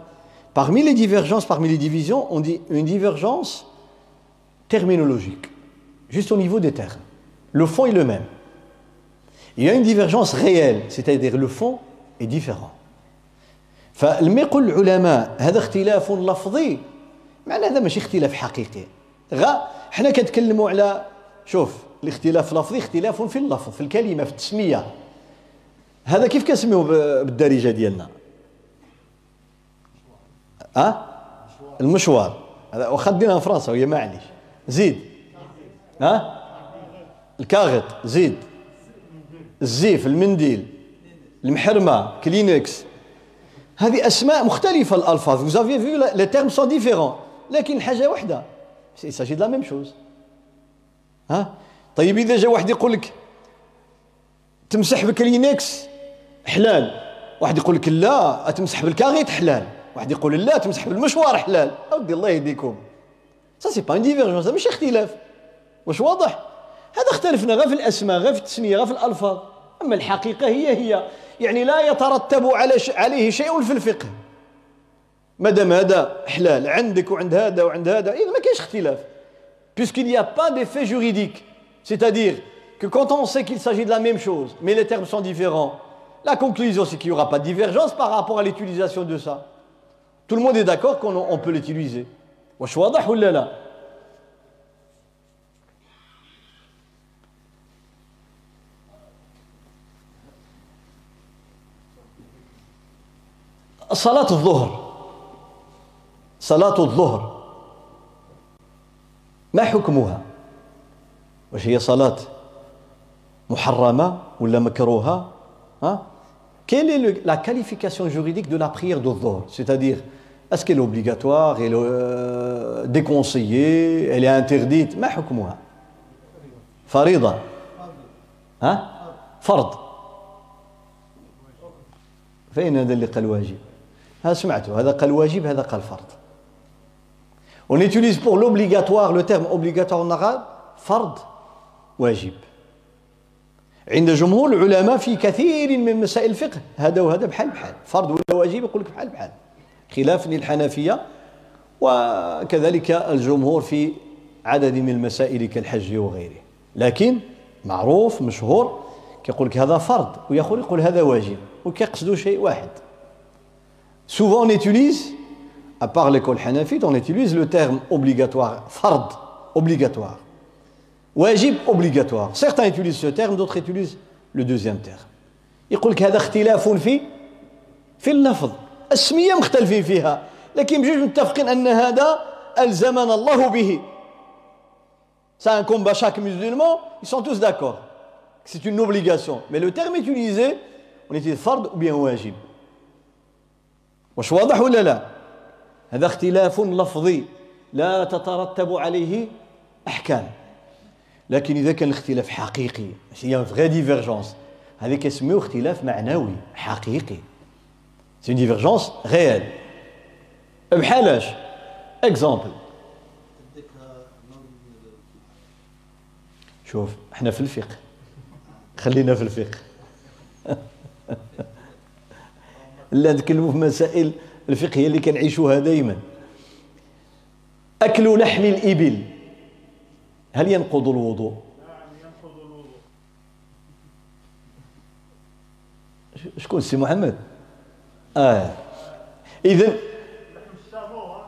[SPEAKER 1] Parmi les divergences, parmi les divisions, on dit une divergence terminologique, juste au niveau des termes. Le fond est le même. Il y a une divergence réelle, c'est-à-dire le fond est différent. فلما يقول العلماء هذا اختلاف لفظي. معنى هذا ماشي اختلاف حقيقي. غا حنا كنتكلموا على شوف الاختلاف اللفظي اختلاف في اللفظ في الكلمة في التسمية. هذا كيف كنسميوه بالدارجة ديالنا؟ ها المشوار. هذا واخا دينا فرنسا وهي معليش. زيد. ها الكاغط. زيد. الزيف المنديل. المحرمة. كلينكس. هذه أسماء مختلفة الألفاظ. Vous avez vu les termes sont différents. لكن حاجة واحدة il s'agit de la même chose. ها؟ طيب إذا جا واحد يقول لك تمسح بكلينكس حلال. واحد يقول لك لا تمسح بالكاغيت؟ حلال. واحد يقول لا تمسح بال mouchoir؟ حلال. اودي الله يهديكم. ça c'est pas une divergence ماشي اختلاف واش واضح هذا اختلفنا غير في الأسماء غير في التسمية غير في الألفاظ. أما الحقيقة هي هي. يعني لا يترتب على عليه شيء في الفقه ما دام هذا حلال عندك وعند هذا وعند هذا اذا ما كاينش اختلاف puisqu'il n'y a pas d'effet juridique c'est-à-dire que quand on sait qu'il s'agit de la même chose mais les termes sont différents la conclusion c'est qu'il n'y aura pas de divergence par rapport à l'utilisation de ça tout le monde est d'accord qu'on peut l'utiliser واش واضح ولا لا صلاة الظهر صلاة الظهر ما حكمها واش هي صلاة محرمة ولا مكروهة ها Quelle est la qualification juridique de la prière de Dhuhr C'est-à-dire, est-ce qu'elle est obligatoire, elle est euh, déconseillée, elle est interdite ما حكمها فريضة ها فرض فين هذا اللي قال واجب ها سمعتوا هذا قال واجب هذا قال فرض. On utilise pour l'obligatoire le terme obligatoire en arabe فرض واجب عند جمهور العلماء في كثير من مسائل الفقه هذا وهذا بحال بحال. فرض ولا واجب يقول لك بحال بحال. خلاف للحنفية وكذلك الجمهور في عدد من المسائل كالحج وغيره. لكن معروف مشهور كيقول لك هذا فرض ويقول يقول هذا واجب وكيقصدوا شيء واحد. Souvent on utilise, à part l'école hanafite, on utilise le terme obligatoire, fard, obligatoire. Wajib, obligatoire. Certains utilisent ce terme, d'autres utilisent le deuxième terme. يقول لك هذا اختلاف في في اللفظ السمية مختلفين فيها لكن بجوج متفقين أن هذا ألزمنا الله به C'est un combat chaque musulman, ils sont tous d'accord. C'est une obligation. Mais le terme utilisé, on utilise fard ou bien wajib. واش واضح ولا لا؟ هذا اختلاف لفظي لا تترتب عليه أحكام. لكن إذا كان الاختلاف حقيقي une vraie divergence هذه كيسميو اختلاف معنوي حقيقي. c'est divergence réelle بحالاش اكزومبل شوف إحنا في الفقه. خلينا في الفقه. لا نتكلموا في مسائل الفقهيه اللي كنعيشوها دائما أكل لحم الإبل هل ينقض الوضوء؟ نعم ينقض الوضوء شكون سي محمد؟ آه. اذا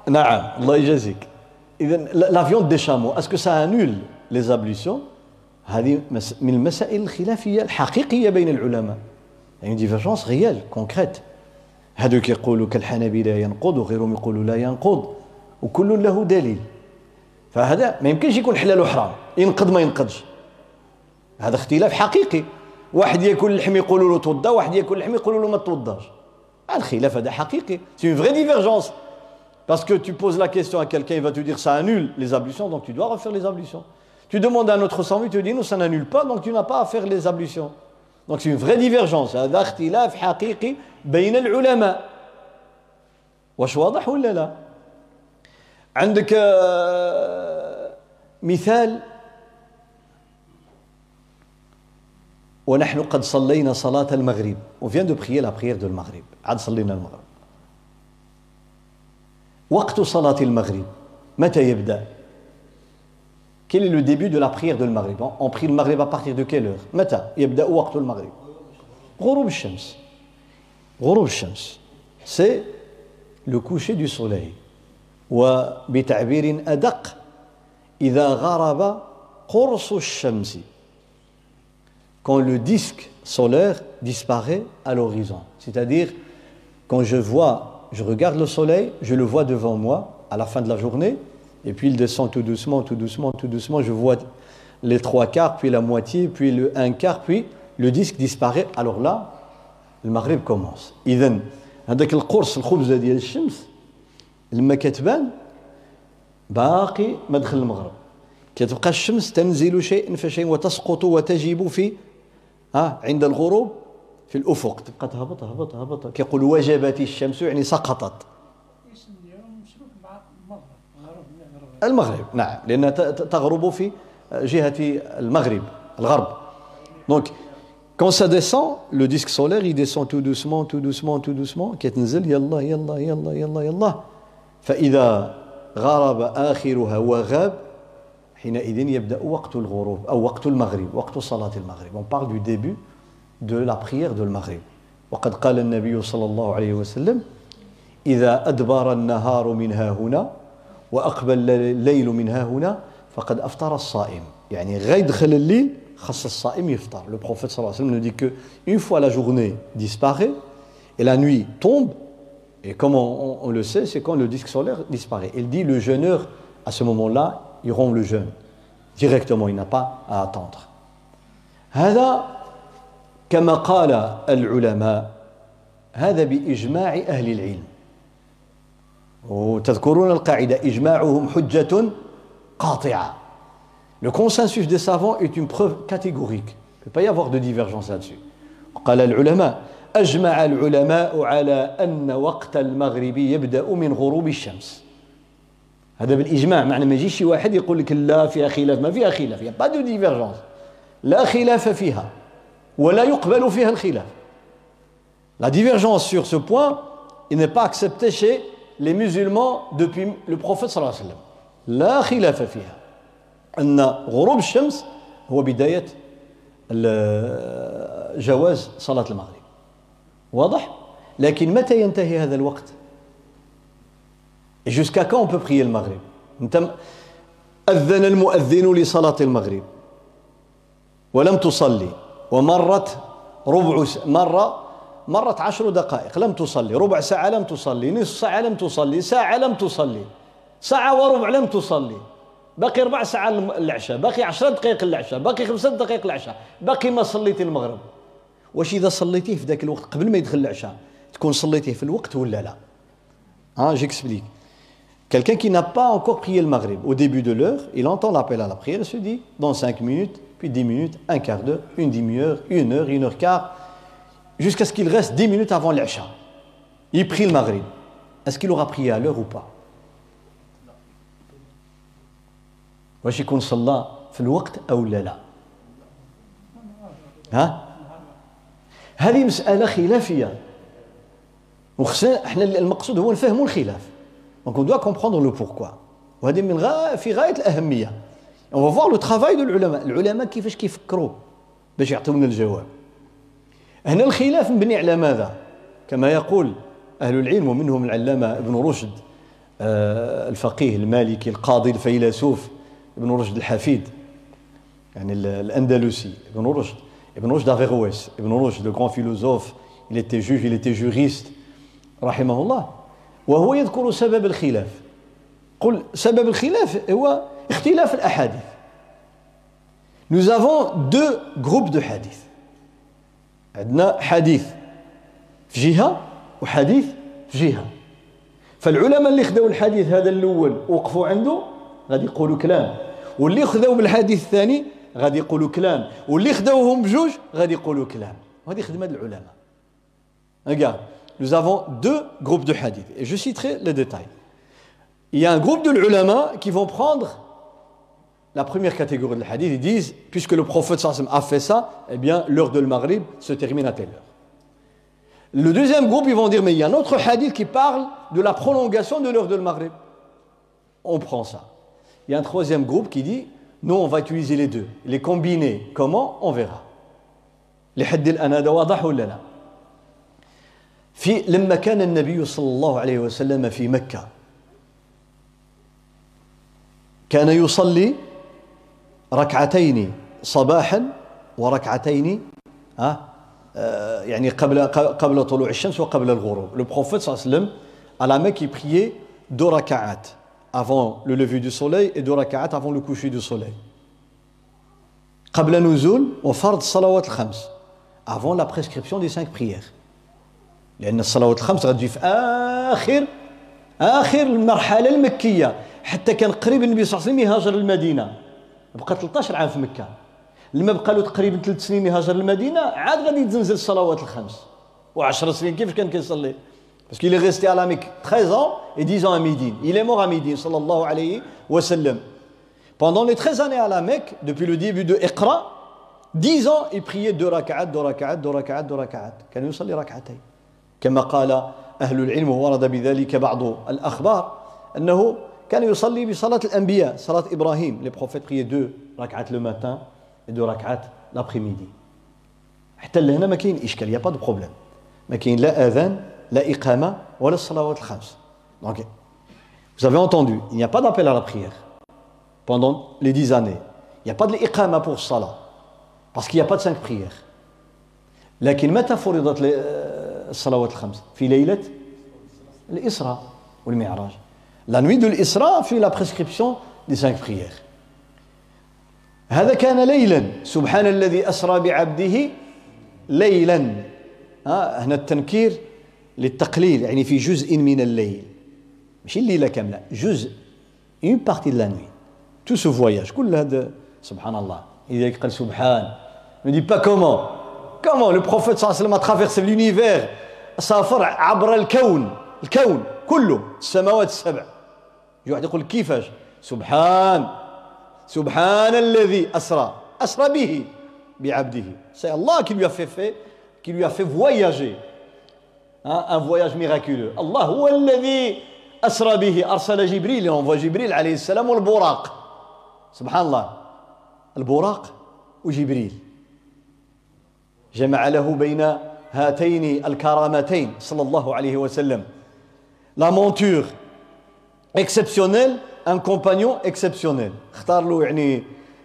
[SPEAKER 1] نعم الله يجازيك. اذا la viande de chameau est-ce que ça annule les ablutions هذه من المسائل الخلافية الحقيقية بين العلماء. يعني divergence réelle concrète هذوك يقولوا كالحنابلة ينقض وغيرهم يقولوا لا ينقض وكل له دليل. فهذا ما يمكنش يكون حلال وحرام. ينقض ما ينقضش. هذا اختلاف حقيقي. واحد ياكل اللحم يقولوا له توضا واحد ياكل اللحم يقولوا له ما توضاش. الخلاف هذا حقيقي. c'est une vraie divergence Parce que tu poses la question à quelqu'un, il va te dire ça annule les ablutions, donc tu dois refaire les ablutions. Tu demandes à un autre savant, il te dit non, ça n'annule pas, donc tu n'as pas à faire les ablutions. Donc c'est une vraie divergence. هذا اختلاف حقيقي بين العلماء. واش واضح ولا لا؟ عندك مثال ونحن قد صلينا صلاة المغرب vient de prier la prière de المغرب عاد صلينا المغرب وقت صلاة المغرب متى يبدأ Quel est le début de la prière de المغرب On prie le maghrib à partir de quelle heure متى يبدأ وقت المغرب غروب الشمس غروب الشمس c'est le coucher du soleil وبتعبير أدق إذا غرب قرص الشمس quand le disque solaire disparaît à l'horizon. C'est-à-dire, quand je vois, je regarde le soleil, je le vois devant moi à la fin de la journée, et puis il descend tout doucement, tout doucement, tout doucement, je vois les trois quarts, puis la moitié, puis le un quart, puis le disque disparaît. Alors là, le maghrib commence. إذن هذاك القرص الخبزة ديال الشمس لما كتبان باقي ما دخل المغرب كتبقى الشمس تنزل شيء فشيء وتسقط وتجب في ها عند الغروب في الافق تبقى تهبط هبط هبط كيقول وجبت الشمس يعني سقطت المغرب. نعم لانها تغرب في جهة المغرب الغرب. دونك quand ça descend le disque solaire il descend tout doucement tout doucement tout doucement كتنزل يلا يلا يلا يلا يلا فاذا غرب اخرها وغاب حينئذ يبدا وقت الغروب أو وقت المغرب وقت صلاه المغرب on parle du début de la prière de المغرب وقد قال النبي صلى الله عليه وسلم اذا ادبر النهار من ها هنا واقبل الليل من ها هنا فقد افطر الصائم يعني غير يدخل الليل خص الصائم يفطر le prophète صلى الله عليه وسلم nous dit que une fois la journée disparaît et la nuit tombe et comme on, on, on le sait c'est quand le disque solaire disparaît il dit le jeûneur à ce moment-là il rompt le jeûne directement, il n'a pas à attendre. هذا كما قال العلماء هذا بإجماع أهل العلم وتذكرون القاعدة إجماعهم حجة قاطعة. Le consensus des savants est une preuve catégorique. Il ne peut pas y avoir de divergence là-dessus. قال العلماء أجمع العلماء على أن وقت المغرب يبدأ من غروب الشمس. هذا بالإجماع معنى ما يجيش شي واحد يقول لك لا فيها خلاف. ما فيها خلاف. y a pas de divergence لا خلاف فيها ولا يقبل فيها الخلاف. La divergence sur ce point, il n'est pas accepté chez les musulmans depuis le prophète صلى الله عليه وسلم. لا خلاف فيها. أن غروب الشمس هو بداية جواز صلاة المغرب. واضح؟ لكن متى ينتهي هذا الوقت؟ Jusqu'à quand on peut prier le maghrib أذن المؤذن لصلاة المغرب ولم تصلي ومرت ربع مرة مرت عشر دقائق لم تصلي. ربع ساعة لم تصلي. نصف ساعة لم تصلي. ساعة لم تصلي. ساعة وربع لم تصلي. باقي ربع ساعة العشاء. باقي عشر دقائق العشاء. باقي خمسة دقائق العشاء. باقي ما صليت المغرب. واش إذا صليتيه في ذاك الوقت قبل ما يدخل العشاء تكون صليتيه في الوقت ولا لا؟ ها جيكسبليك Quelqu'un qui n'a pas encore prié le maghrib, au début de l'heure, il entend l'appel à la prière, il se dit, dans 5 minutes, puis 10 minutes, un quart d'heure, une demi-heure, une heure, une heure quart, jusqu'à ce qu'il reste 10 minutes avant l'Isha. Il prie le maghrib. Est-ce qu'il aura prié à l'heure ou pas واش يكون صلى في الوقت أو لا لا ها هذه مساله خلافيه وخصنا إحنا المقصود هو نفهموا الخلاف Donc on doit comprendre le pourquoi. وهذه من في غاية الأهمية. On va voir le travail العلماء. العلماء كيفاش كيفكروا باش يعطيونا الجواب. هنا الخلاف مبني على ماذا؟ كما يقول أهل العلم ومنهم العلامة ابن رشد آه، الفقيه المالكي القاضي الفيلسوف ابن رشد الحفيد يعني الأندلسي ابن رشد ابن رشد d'Averroès ابن رشد grand philosophe il était juge il était juriste رحمه الله وهو يذكر سبب الخلاف. قل سبب الخلاف هو اختلاف الأحاديث. Nous avons deux groupes de hadith. عندنا حديث في جهة وحديث في جهة. فالعلماء اللي خذوا الحديث هذا الأول وقفوا عنده غادي يقولوا كلام. واللي خذوا بالحديث الثاني غادي يقولوا كلام. واللي خذوهم بجوج غادي يقولوا كلام. وهذه خدمة العلماء. Regarde, nous avons deux groupes de hadith. Et je citerai les détails. Il y a un groupe de l'ulama qui vont prendre la première catégorie de hadith, ils disent, puisque le prophète sallam a fait ça, eh bien, l'heure de Maghrib se termine à telle heure. Le deuxième groupe, ils vont dire, mais il y a un autre hadith qui parle de la prolongation de l'heure de Maghrib. On prend ça. Il y a un troisième groupe qui dit, nous, on va utiliser les deux. Les combiner. Comment On verra. Les hadith al-anada واضح ولا لا؟ في لما كان النبي صلى الله عليه وسلم في مكة كان يصلي ركعتين صباحا وركعتين ها يعني قبل قبل طلوع الشمس وقبل الغروب. Le prophète صلى الله عليه وسلم à la Mecque il priait deux rak'at avant le lever du soleil et deux rak'at avant le coucher du soleil. قبل نزول وفرض الصلوات الخمس avant la prescription des cinq prières. لأن الصلوات الخمس غتجي في آخر آخر المرحلة المكية حتى كان قريب النبي صلى الله عليه وسلم يهاجر المدينة. بقى 13 عام في مكة. لما بقى له تقريبا ثلاث سنين يهاجر المدينة عاد غادي يتزنزل الصلوات الخمس. وعشر سنين كيف كان كيصلي؟ parce qu'il est resté à la Mecque 13 ans et 10 ans à Médine. Il est mort à صلى الله عليه وسلم pendant les 13 années à la Mecque Mecque لو le دو إقرا 10 ans il priait deux ركعات deux ركعات deux ركعات deux ركعات. كان يصلي ركعتين كما قال أهل العلم وورد بذلك بعض الاخبار انه كان يصلي بصلاة الأنبياء صلاة إبراهيم les prophètes priaient deux ركعات le matin et deux ركعات l'après-midi حتى لهنا ما كاين إشكال y a pas de problème ما كاين لا أذان لا إقامة ولا الصلوات الخمس donc vous avez entendu il n'y a pas d'appel à la prière pendant les dix années il n'y a pas de l'إقامة pour salat parce qu'il n'y a pas de cinq prières لكن متى فرضت الصلوات الخمس في ليلة الإسراء والمعراج La nuit de l'Isra fait la prescription des cinq prières. هذا كان ليلا سبحان الذي أسرى بعبده ليلا هنا التنكير للتقليل يعني في جزء من الليل ماشي الليلة كاملة جزء une partie de la nuit. Tout ce voyage كل هذا سبحان الله إذا قال سبحان ne dit pas comment. Comment le prophète صلى الله عليه وسلم a traversé l'univers سافر عبر الكون الكون كله السماوات السبع. يجي واحد يقول كيفاش سبحان. سبحان الذي أسرى. أسرى به بعبده. Lui a fait fait qui lui a fait voyager. Hein, un voyage miraculeux. الله هو الذي أسرى به. أرسل جبريل envoie جبريل عليه السلام والبراق سبحان الله. البراق وجبريل. جمع له بين هاتين الكرامتين صلى الله عليه وسلم. La monture exceptionnelle un compagnon exceptionnel. اختار له يعني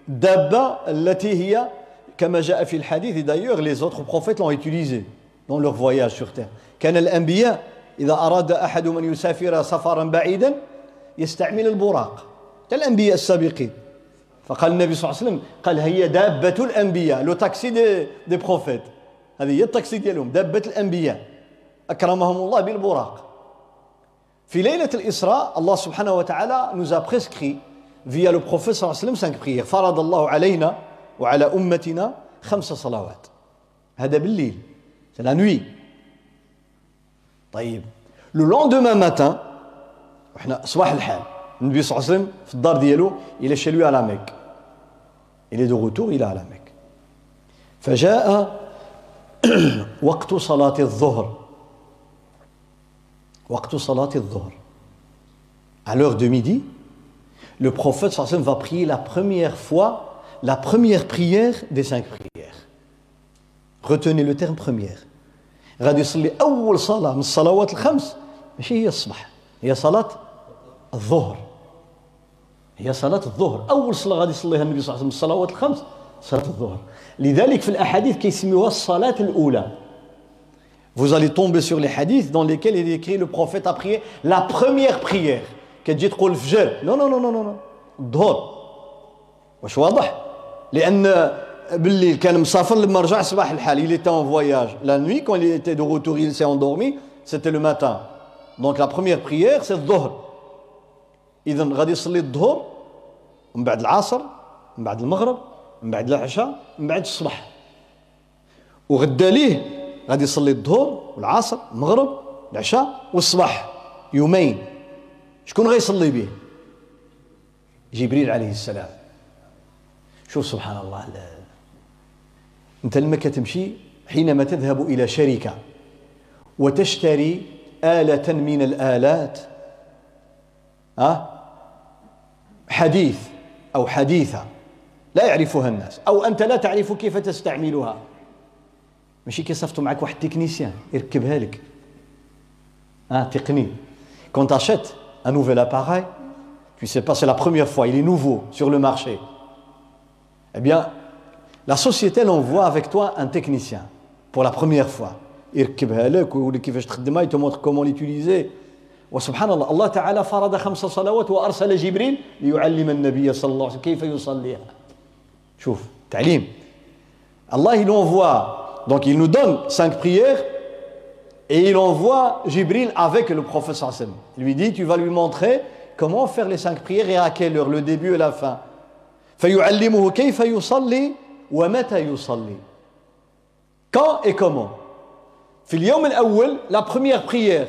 [SPEAKER 1] دابة التي هي كما جاء في الحديث d'ailleurs les autres prophètes l'ont utilisé dans leur voyage sur terre. كان الأنبياء إذا أراد أحد من يسافر سفرا بعيدا يستعمل البراق الأنبياء السابقين فقال النبي صلى الله عليه وسلم قال هي دابة الأنبياء le taxi des, des prophètes هذه هي التاكسي ديالهم دابة الأنبياء أكرمهم الله بالبراق في ليلة الإسراء الله سبحانه وتعالى nous a prescrit via le صلى الله عليه وسلم cinq prières. فرض الله علينا وعلى أمتنا خمس صلوات. هذا بالليل. C'est la nuit. طيب. Le lendemain matin إحنا صباح الحال. النبي صلى الله عليه وسلم في الدار ديالو Mecque. Il est de retour il est à la Mecque. فجاء وقت صلاة الظهر. وقت صلاة الظهر. À l'heure de midi le prophète sallam va prier la première fois la première prière des cinq prières. Retenez le terme première. غادي يصلي اول صلاه من الصلوات الخمس ماشي هي الصبح هي صلاة الظهر. هي صلاة الظهر. أول صلاة غادي يصليها النبي صلى الله عليه وسلم الصلوات الخمس صلاة الظهر. لذلك في الأحاديث كيسميوها الصلاة الأولى. Vous allez tomber sur les hadiths dans lesquels il est écrit le prophète a prié la première prière. كتجي تقول الفجر نو نو نو نو نو الظهر واش واضح لان بالليل كان مسافر لما رجع صباح الحال il était en voyage la nuit quand il était de retour il s'est endormi c'était le matin donc la première prière c'est الظهر اذا غادي يصلي الظهر من بعد العصر من بعد المغرب من بعد العشاء من بعد الصباح وغدا ليه غادي يصلي الظهر والعصر المغرب العشاء والصباح يومين. شكون غيصلي به جبريل عليه السلام. شوف سبحان الله انت لما كتمشي حينما تذهب إلى شركة وتشتري آلة من الآلات أه؟ حديث أو حديثة لا يعرفها الناس أو أنت لا تعرف كيف تستعملها. ماشي كيصيفطوا معك واحد technicien يركبها لك. آه تقني. quand t'achètes un nouvel appareil tu sais pas c'est la première fois il est nouveau sur le marché. Eh bien la société l'envoie avec toi un technicien pour la première fois. يركبها لك ويقول لك كيفاش تخدمها il te montre comment l'utiliser وسبحان الله الله تعالى فرض خمس صلوات وارسل جبريل ليعلم النبي صلى الله عليه وسلم كيف يصليها شوف تعليم الله envoie Donc il nous donne cinq prières et il envoie Jibril avec le prophète. Il lui dit, tu vas lui montrer comment faire les cinq prières et à quelle heure, le début et la fin. Quand et comment? La première prière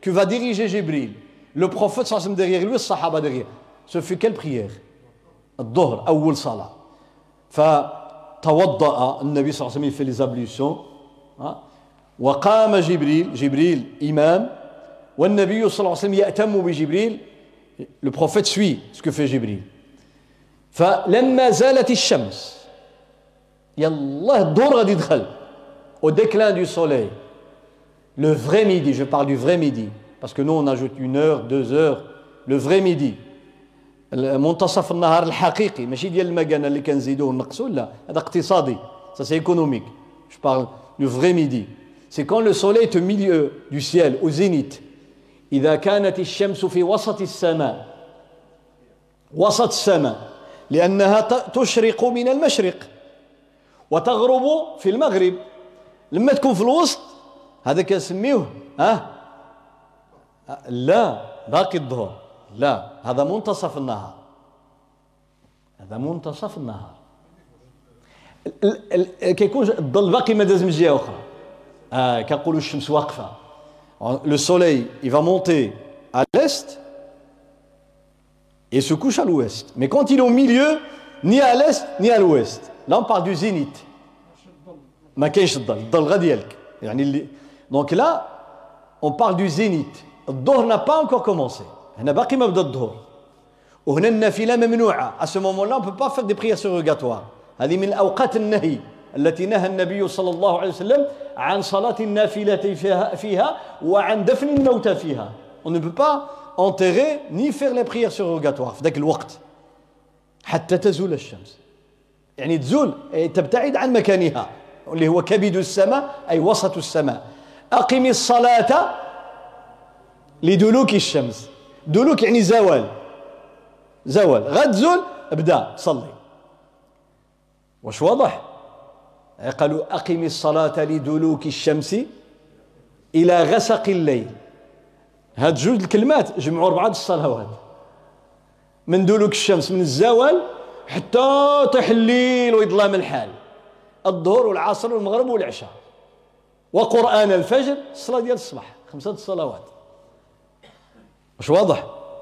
[SPEAKER 1] que va diriger Jibril, le prophète derrière lui, le sahaba derrière, ce fut quelle prière? Dhuhr, salat. ف توضأ النبي صلى الله عليه وسلم في les ablutions وقام جبريل جبريل إمام والنبي صلى الله عليه وسلم يأتم بجبريل le prophète suit ce que fait جبريل فلما زالت الشمس يلا الظهر غادي يدخل au déclin du soleil le vrai midi je parle du vrai midi parce que nous on ajoute une heure deux heures le vrai midi منتصف النهار الحقيقي ماشي ديال المكانة اللي كنزيدوه ونقصوه لا هذا اقتصادي. C'est économique. Je parle du vrai midi. C'est quand le soleil est au milieu du ciel au zénith. إذا كانت الشمس في وسط السماء وسط السماء لأنها تشرق من المشرق وتغرب في المغرب. لما تكون في الوسط هذا كنسميوه ها؟ لا باقي الظهر. لا هذا منتصف النهار هذا منتصف النهار كيكون الظل باقي ما داز من جهه اخرى آه كنقولوا الشمس واقفه le soleil il va monter à l'est et se couche à l'ouest mais quand il est au milieu ni à l'est ni à l'ouest là on parle du zénith ما كاينش الظل الظل غادي يالك يعني اللي donc là on parle du zénith الظهر n'a pas encore commencé هنا باقي ما بدا الظهر وهنا النافلة ممنوعة. moment là on peut pas faire des prières surrogatoires. هذه من أوقات النهي التي نهى النبي صلى الله عليه وسلم عن صلاة النافلة فيها, فيها وعن دفن الموتى فيها. On ne peut pas enterrer ni faire les prières في ذاك الوقت. حتى تزول الشمس. يعني تزول تبتعد عن مكانها. اللي هو كبد السماء أي وسط السماء. أقم الصلاة لدلوك الشمس. دلوك يعني زوال. زوال. غتزول أبدا صلي. واش واضح؟ قالوا أقم الصلاة لدلوك الشمس إلى غسق الليل. هاد جوج الكلمات جمعوا أربعة الصلوات. من دلوك الشمس من الزوال حتى طيح الليل الحال. الظهر والعصر والمغرب والعشاء. وقرآن الفجر الصلاة ديال الصباح. خمسة الصلوات.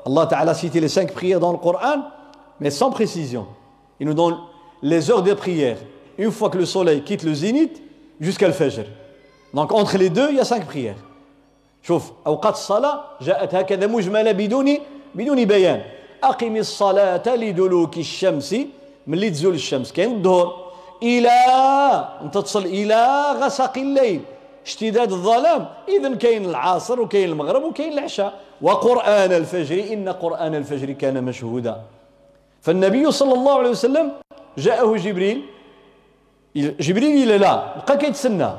[SPEAKER 1] Allah Ta'ala a cité les cinq prières dans le Coran, mais sans précision. Il nous donne les heures de prière, une fois que le soleil quitte le zénith jusqu'à le fajr. Donc entre les deux, il y a cinq prières. شوف أوقات الصلاة جاءت هكذا مجملة بدون بدون بيان أقم الصلاة لدلوك الشمس من اللي تزول الشمس كاين الظهر إلى أنت تصل إلى غسق الليل اشتداد الظلام. إذا كاين العصر وكاين المغرب وكاين العشاء. وقرآن الفجر إن قرآن الفجر كان مشهودا. فالنبي صلى الله عليه وسلم جاءه جبريل. جبريل est là بقى كيتسنى.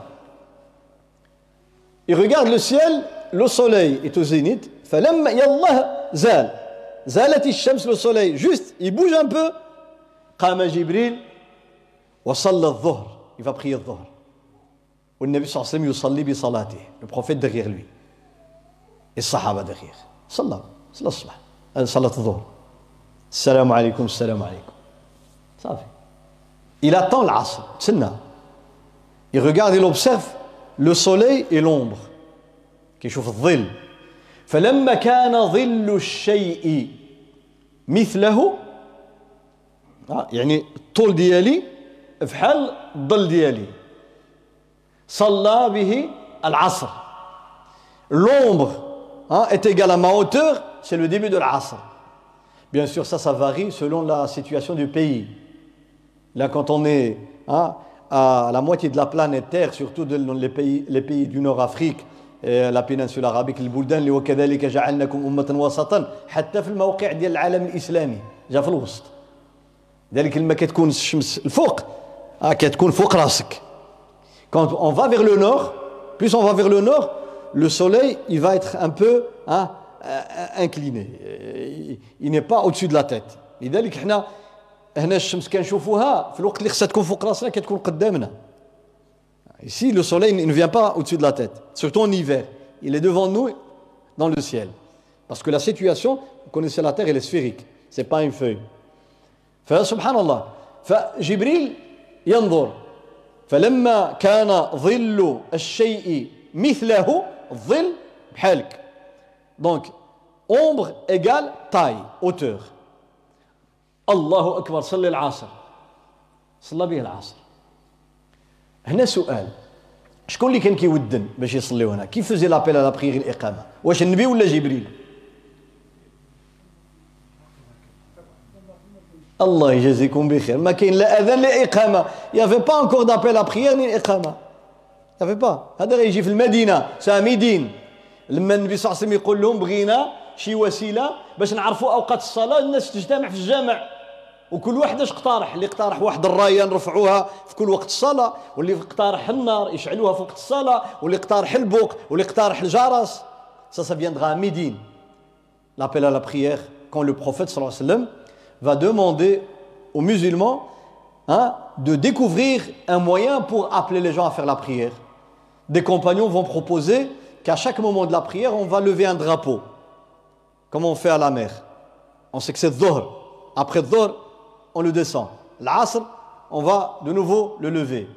[SPEAKER 1] Il regarde le ciel le soleil est au zénith. فلما يالله زال. زالت الشمس le soleil. Juste il bouge un peu. قام جبريل وصلى الظهر. Il va الظهر. والنبي صلى الله عليه وسلم يصلي بصلاته. le prophète derrière lui الصحابة derrière صلى. صلى الصبح صلاة الظهر. السلام عليكم السلام عليكم. صافي. il attend l'asr تسنى. Il regarde il observe le soleil et l'ombre كيشوف الظل. فلما كان ظل الشيء مثله يعني الطول ديالي فحال الظل ديالي. صلى به العصر l'ombre hein, est égale à ma hauteur c'est le début de l'asr bien sûr ça ça varie selon la situation du pays là quand on est hein, à la moitié de la planète Terre surtout dans les pays, les pays du Nord-Afrique la péninsule arabique البلدان اللي وكذلك جعلناكم أمة وسطا حتى في الموقع ديال العالم الإسلامي جا في الوسط ذلك لما كتكون الشمس الفوق اه كتكون فوق راسك quand on va vers le nord plus on va vers le nord le soleil il va être un peu hein, incliné il n'est pas au-dessus de la tête لذلك احنا هنا الشمس كنشوفوها في الوقت اللي خصها تكون فوق راسنا كتكون قدامنا Ici, le soleil ne vient pas au-dessus de la tête, surtout en hiver. Il est devant nous dans le ciel. Parce que la situation, vous connaissez la terre, elle est sphérique. Ce n'est pas une feuille. فسبحان الله فجبريل ينظر فلما كان ظل الشيء مثله الظل بحالك donc ombre égale taille hauteur. الله أكبر صلي العصر صلى به العصر هنا سؤال شكون اللي كان كيودن باش يصليو هنا كيف فزي لابيل على بخير الاقامه واش النبي ولا جبريل الله يجازيكم بخير ما كاين لا اذان لا اقامه y avait pas encore d'appel à prière ni اقامه y avait pas هذا غيجي في المدينة ça à Médine لما النبي صلى الله عليه وسلم يقول لهم بغينا شي وسيله باش نعرفوا اوقات الصلاه الناس تجتمع في الجامع وكل واحد اش اقترح اللي اقترح واحد الرايه نرفعوها في كل وقت الصلاه واللي اقترح النار يشعلوها في وقت الصلاه واللي اقترح البوق واللي اقترح الجرس ça ça viendra à Médine. L'appel à la prière quand le prophète sallallahu alayhi wa va demander aux musulmans hein, de découvrir un moyen pour appeler les gens à faire la prière. Des compagnons vont proposer qu'à chaque moment de la prière, on va lever un drapeau, comme on fait à la mer? On sait que c'est d'or. Après d'or, on le descend. L'Asr, on va de nouveau le lever.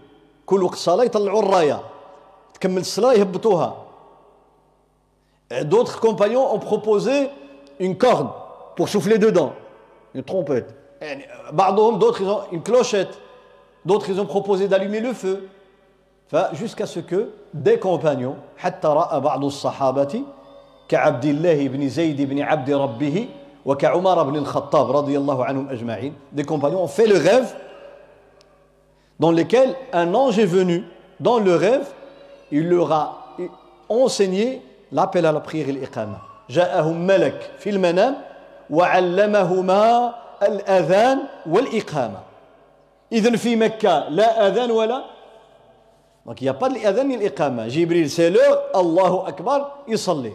[SPEAKER 1] D'autres compagnons ont proposé une corde pour souffler dedans une trompette. بعضهم d'autres ils ont une clochette, d'autres ils ont proposé d'allumer le feu. Jusqu'à ce que des compagnons, حتى رأى بعض الصحابة كعبد الله بن زيد بن عبد ربه وكعمر بن الخطاب رضي الله عنهم أجمعين des compagnons ont fait le rêve dans lequel un ange est venu dans le rêve il leur a enseigné l'appel à la prière الإقامة جاءهم ملك في المنام وعلمهما الأذان والإقامة إذن في مكة لا أذان ولا Donc il n'y a pas de l'adhan ni l'iqama. Jibril, c'est l'heure, Allahu Akbar, يصلي.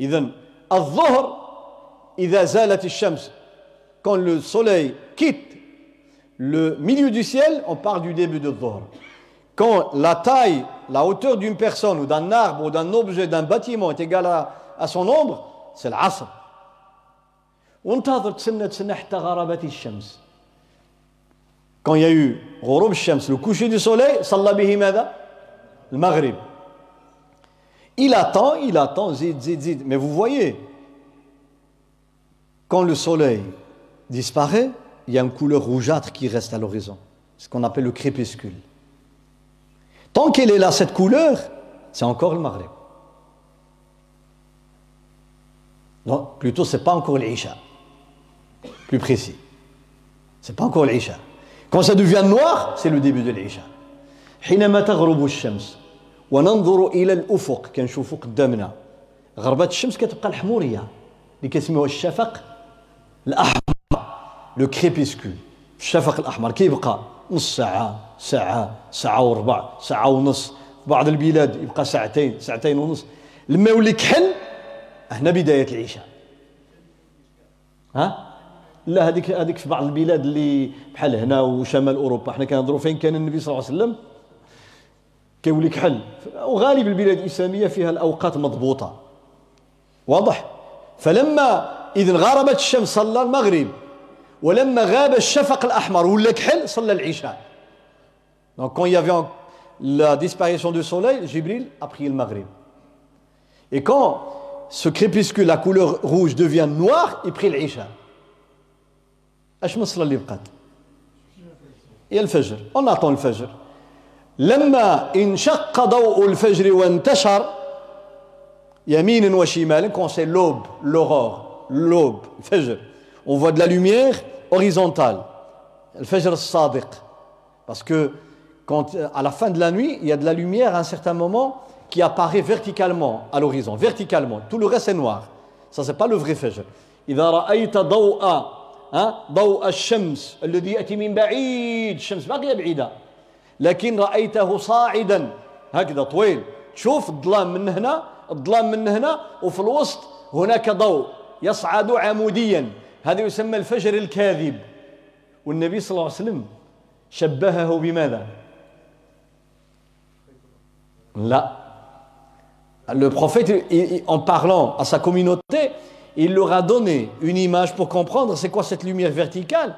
[SPEAKER 1] إذن الظهر إذا زالت الشمس quand le soleil quitte le milieu du ciel on part du début de Dhuhr quand la taille la hauteur d'une personne ou d'un arbre ou d'un objet d'un bâtiment est égale à, à son ombre c'est l'asr وانتظر تسنى تسنى حتى غربت الشمس quand il y a eu غروب الشمس le coucher du soleil صلى به ماذا المغرب il attend il attend zid zid zid mais vous voyez quand le soleil disparaît, il y a une couleur rougeâtre qui reste à l'horizon, ce qu'on appelle le crépuscule. Tant qu'elle est là, cette couleur, c'est encore le Maghreb. Non, plutôt, ce n'est pas encore l'Isha. Plus précis. Ce n'est pas encore l'Isha. Quand ça devient noir, c'est le début de l'Isha. حينما تغرب الشمس وننظر إلى الأفق كنشوفوا قدامنا غربات الشمس كتبقى الحمورية اللي كيسميوها الشفق الأحمر le crépuscule الشفق الأحمر كيبقى نص ساعة ساعة ساعة وربع ساعة ونص في بعض البلاد يبقى ساعتين ساعتين ونص لما يولي كحل هنا بداية العشاء ها لا هذيك هذيك في بعض البلاد اللي بحال هنا وشمال أوروبا. حنا كنهضروا فين؟ كان النبي صلى الله عليه وسلم كيولي كحل. وغالب البلاد الإسلامية فيها الأوقات مضبوطة. واضح؟ فلما اذا غربت الشمس صلى المغرب ولما غاب الشفق الأحمر ولا كحل صلى العشاء. Il y avait la disparition du soleil, Jibril a prié le Maghrib. Et quand ce crépuscule, la couleur rouge devient noire, il. اش من الصلاه اللي بقات هي الفجر on attend الفجر لما انشق ضوء الفجر وانتشر يمينا وشمالا quand c'est l'aube l'aurore l'aube الفجر on voit de la lumière horizontale الفجر الصادق parce que quand à la fin de la nuit il y a de la lumière à un certain moment qui apparaît verticalement à l'horizon verticalement tout le reste est noir ça c'est pas le vrai fajr إذا رأيت ضوء ها؟ ضوء الشمس الذي يأتي من بعيد. الشمس باقية بعيدة. لكن رأيته صاعدا. هكذا طويل. تشوف الظلام من هنا الظلام من هنا وفي الوسط هناك ضوء يصعد عموديا. هذا يسمى الفجر الكاذب. والنبي صلى الله عليه وسلم شبهه بماذا؟ لا. Le prophète en parlant à sa communauté il leur a donné une image pour comprendre c'est quoi cette lumière verticale.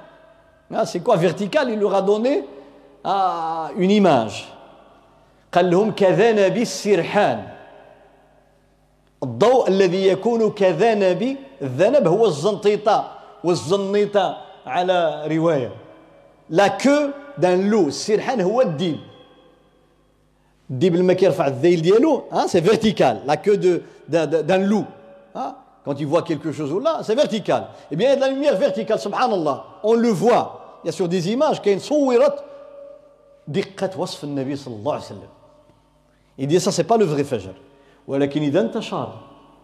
[SPEAKER 1] Ah, c'est quoi verticale Il leur a donné ah, une image. قال لهم كذنب السرحان الضوء الذي يكون كذنب الذنب هو الزنطيطة والزنيطة على رواية لا كو دان لو السرحان هو الديب الديب لما كيرفع الذيل ديالو ها سي فيرتيكال لا كو دو دان لو ها quand il voit quelque chose là, c'est vertical. Eh bien, il y a de la lumière verticale, subhanallah. On le voit. Il y a sur des images qu'il y a une صورت دقة وصف النبي صلى الله عليه وسلم. Il dit ça, c'est pas le vrai fajr. ولكن إذا انتشر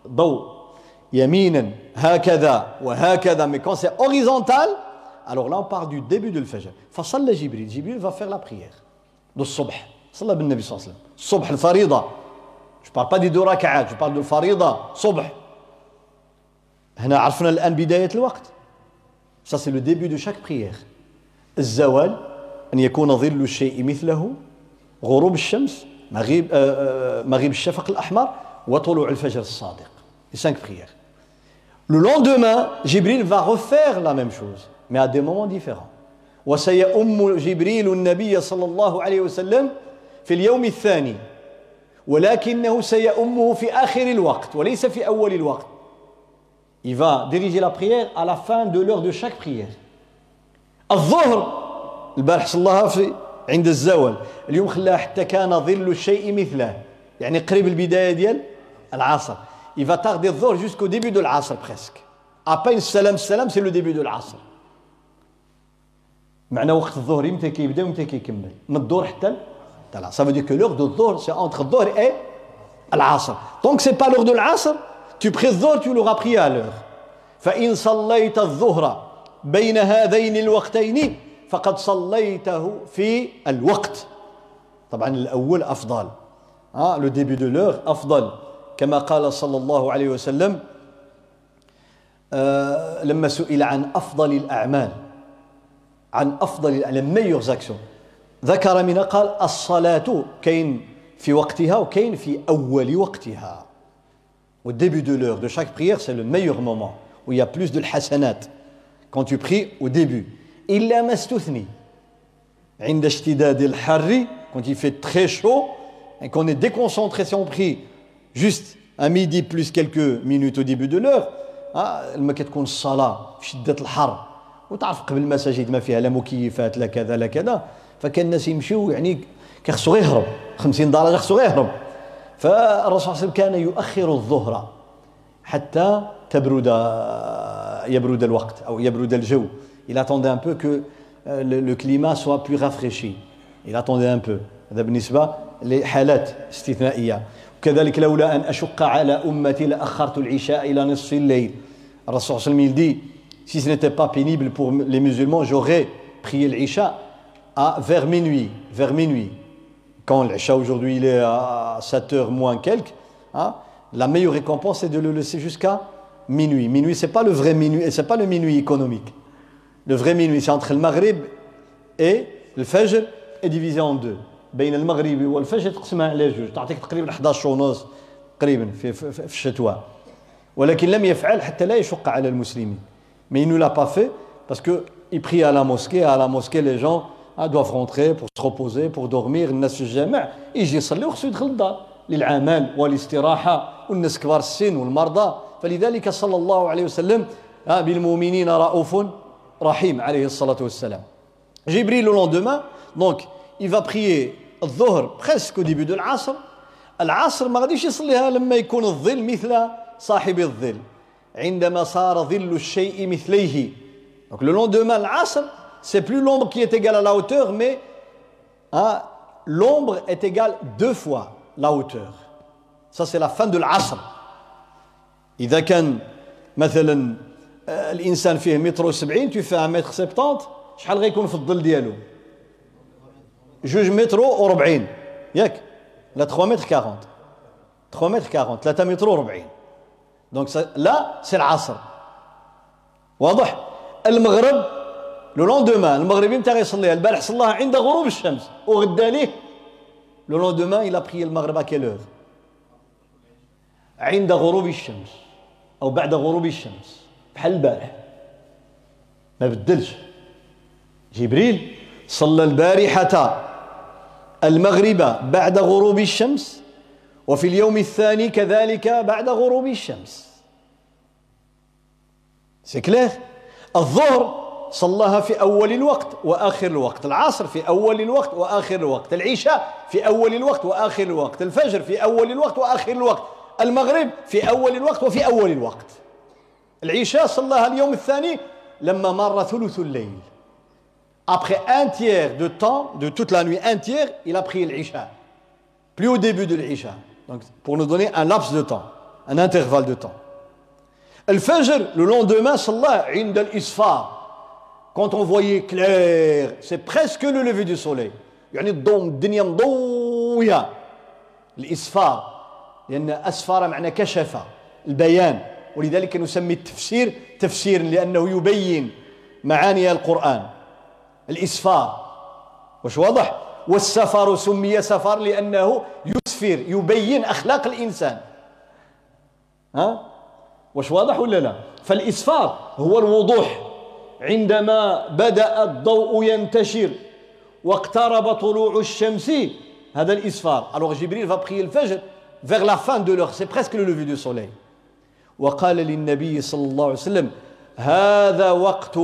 [SPEAKER 1] ضوء يمينا هكذا وهكذا mais quand c'est horizontal alors là on part du début du fajr فصلى جبريل جبريل va faire la prière de الصبح صلى بالنبي صلى الله عليه وسلم الصبح الفريضة je parle pas des deux rak'at je parle de الفريضة صبح هنا عرفنا الآن بداية الوقت. Ça c'est le début de chaque prière. الزوال أن يكون ظل الشيء مثله غروب الشمس مغيب آه مغيب الشفق الأحمر وطلوع الفجر الصادق. Les cinq prières. Le lendemain Jibril va refaire la même chose mais à des moments différents. وسيؤم جبريل النبي صلى الله عليه وسلم في اليوم الثاني ولكنه سيؤمه في آخر الوقت وليس في أول الوقت. Il va diriger la prière à la fin de l'heure de chaque prière. الظهر البارح صلاها في عند الزوال. اليوم خلاها حتى كان ظل الشيء مثله. يعني قريب البداية ديال العصر. Il va tarder الظهر jusqu'au début de العصر presque. À peine السلام السلام c'est le début de العصر معنى وقت الظهر متى كيبدأ ومتى كيكمل. من الظهر حتى العصر. Ça veut dire que l'heure de الظهر c'est entre الظهر et العصر. Donc c'est pas l'heure de العصر Tu الظهر tu l'auras pris à l'heure. فإن صليت الظهر بين هذين الوقتين فقد صليته في الوقت. طبعا الأول أفضل. ها le début de l'heure أفضل. كما قال صلى الله عليه وسلم آه لما سئل عن أفضل الأعمال عن أفضل الأعمال meilleures actions. ذكر من قال الصلاة كاين في وقتها وكاين في أول وقتها. Au début de l'heure de chaque prière, c'est le meilleur moment où il y a plus de l'hasanat. Quand tu pries au début. إلا ما استثني عند اشتداد الحر quand il fait très chaud et qu'on est déconcentré si on prie juste à midi plus quelques minutes au début de l'heure لما كتكون الصلاة في شدة الحر وتعرف قبل المساجد ما فيها لا مكيفات لا كذا لا كذا فكان الناس يمشيو يعني كيخصو يهرب 50 درجة خصو يهرب فالرسول صلى الله عليه وسلم كان يؤخر الظهر حتى تبرد يبرد الوقت أو يبرد الجو il attendait un peu que euh, le, le climat soit plus rafraîchi. Il attendait un peu. هذا بالنسبة لحالات استثنائية كذلك لولا أن أشق على أمتي لأخرت العشاء إلى نصف الليل الرسول صلى الله عليه وسلم dit si ce n'était pas pénible pour les musulmans j'aurais prié l'Isha à vers minuit vers minuit quand l'Isha aujourd'hui il est à 7 heures moins quelques hein, la meilleure récompense c'est de le laisser jusqu'à minuit minuit c'est pas le vrai minuit c'est pas le minuit économique le vrai minuit c'est entre le Maghrib et le Fajr est divisé en deux بين المغرب والفجر تقسمها على جوج تعطيك تقريبا 11 ونص تقريبا في, في, في الشتوى ولكن لم يفعل حتى لا يشق على المسلمين mais il ne l'a pas fait parce que il prie à la mosquée à la mosquée les gens doivent rentrer pour se reposer pour dormir. الناس في الجامع يجي يصلي وخصو يدخل الدار للعمل والاستراحة والناس كبار السن والمرضى فلذلك صلى الله عليه وسلم بالمؤمنين رؤوف رحيم عليه الصلاة والسلام جبريل le lendemain donc il va prier الظهر presque au début de العصر العصر ما غاديش يصليها لما يكون الظل مثل صاحب الظل عندما صار ظل الشيء مثليه donc le العصر c'est plus l'ombre qui est égale à la hauteur mais hein, l'ombre est égale deux fois la hauteur. Ça c'est la fin de العصر إذا كان مثلا الإنسان فيه متر وسبعين tu fais 1 متر 70 شحال غيكون في الظل ديالو جوج متر و40 ياك لا 3 متر 40 3 متر 40 3 متر و40 donc là c'est العصر واضح المغرب le lendemain المغرب متى غيصليها البارح صلاها عند غروب الشمس وغدا ليه؟ le lendemain il a prié المغرب à عند غروب الشمس أو بعد غروب الشمس بحال البارح. ما بدلش. جبريل صلى البارحة المغرب بعد غروب الشمس وفي اليوم الثاني كذلك بعد غروب الشمس. c'est الظهر صلاها في أول الوقت وآخر الوقت العصر في أول الوقت وآخر الوقت العشاء في أول الوقت وآخر الوقت الفجر في أول الوقت وآخر الوقت المغرب في أول الوقت وفي أول الوقت العشاء صلاها اليوم الثاني لما مر ثلث الليل après un tiers de temps, de toute la nuit entière, il a prié l'Isha. Plus au début de l'Isha. Donc, pour nous donner un laps de temps, un intervalle de temps. Al-Fajr, le lendemain, sallah, ind al-Isfar. Quand on voyait clair, c'est presque le lever du soleil. يعني الضوء الدنيا مضوية الإسفار لأن أسفار معنى كشف البيان ولذلك نسمي التفسير تفسير لأنه يبين معاني القرآن الإسفار واش واضح والسفر سمي سفر لأنه يسفر يبين أخلاق الإنسان ها واش واضح ولا لا فالإسفار هو الوضوح عندما بدأ الضوء ينتشر واقترب طلوع الشمس هذا الإسفار alors جبريل va prier le fajr vers la fin de l'heure. C'est presque le lever du soleil. وقال للنبي صلى الله عليه وسلم هذا وقت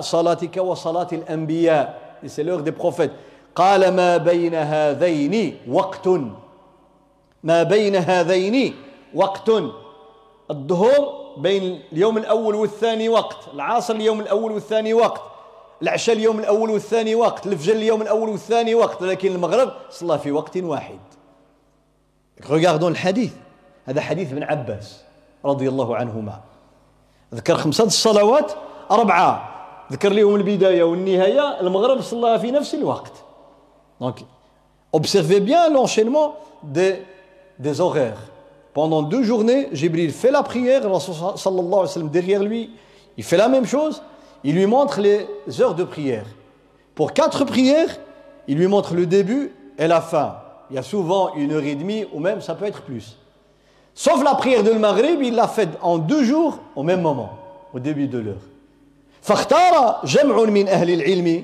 [SPEAKER 1] صلاتك وصلاة الأنبياء. C'est l'heure des prophètes. قال ما بين هذين وقت؟ ما بين هذين وقت. الظهر بين اليوم الأول والثاني وقت العصر اليوم الأول والثاني وقت العشاء اليوم الأول والثاني وقت الفجر اليوم الأول والثاني وقت لكن المغرب صلى في وقت واحد. Regardons الحديث هذا حديث ابن عباس رضي الله عنهما. ذكر خمسة الصلوات أربعة. ذكر لهم البداية والنهاية. المغرب صلاها في نفس الوقت. Donc observez bien l'enchaînement des, des horaires. pendant deux journées Jibril fait la prière Rasul sallallahu alayhi wa sallam derrière lui il fait la même chose il lui montre les heures de prière pour quatre prières il lui montre le début et la fin il y a souvent une heure et demie ou même ça peut être plus sauf la prière de Maghrib il l'a fait en deux jours au même moment au début de l'heure فاختار جمع من أهل العلم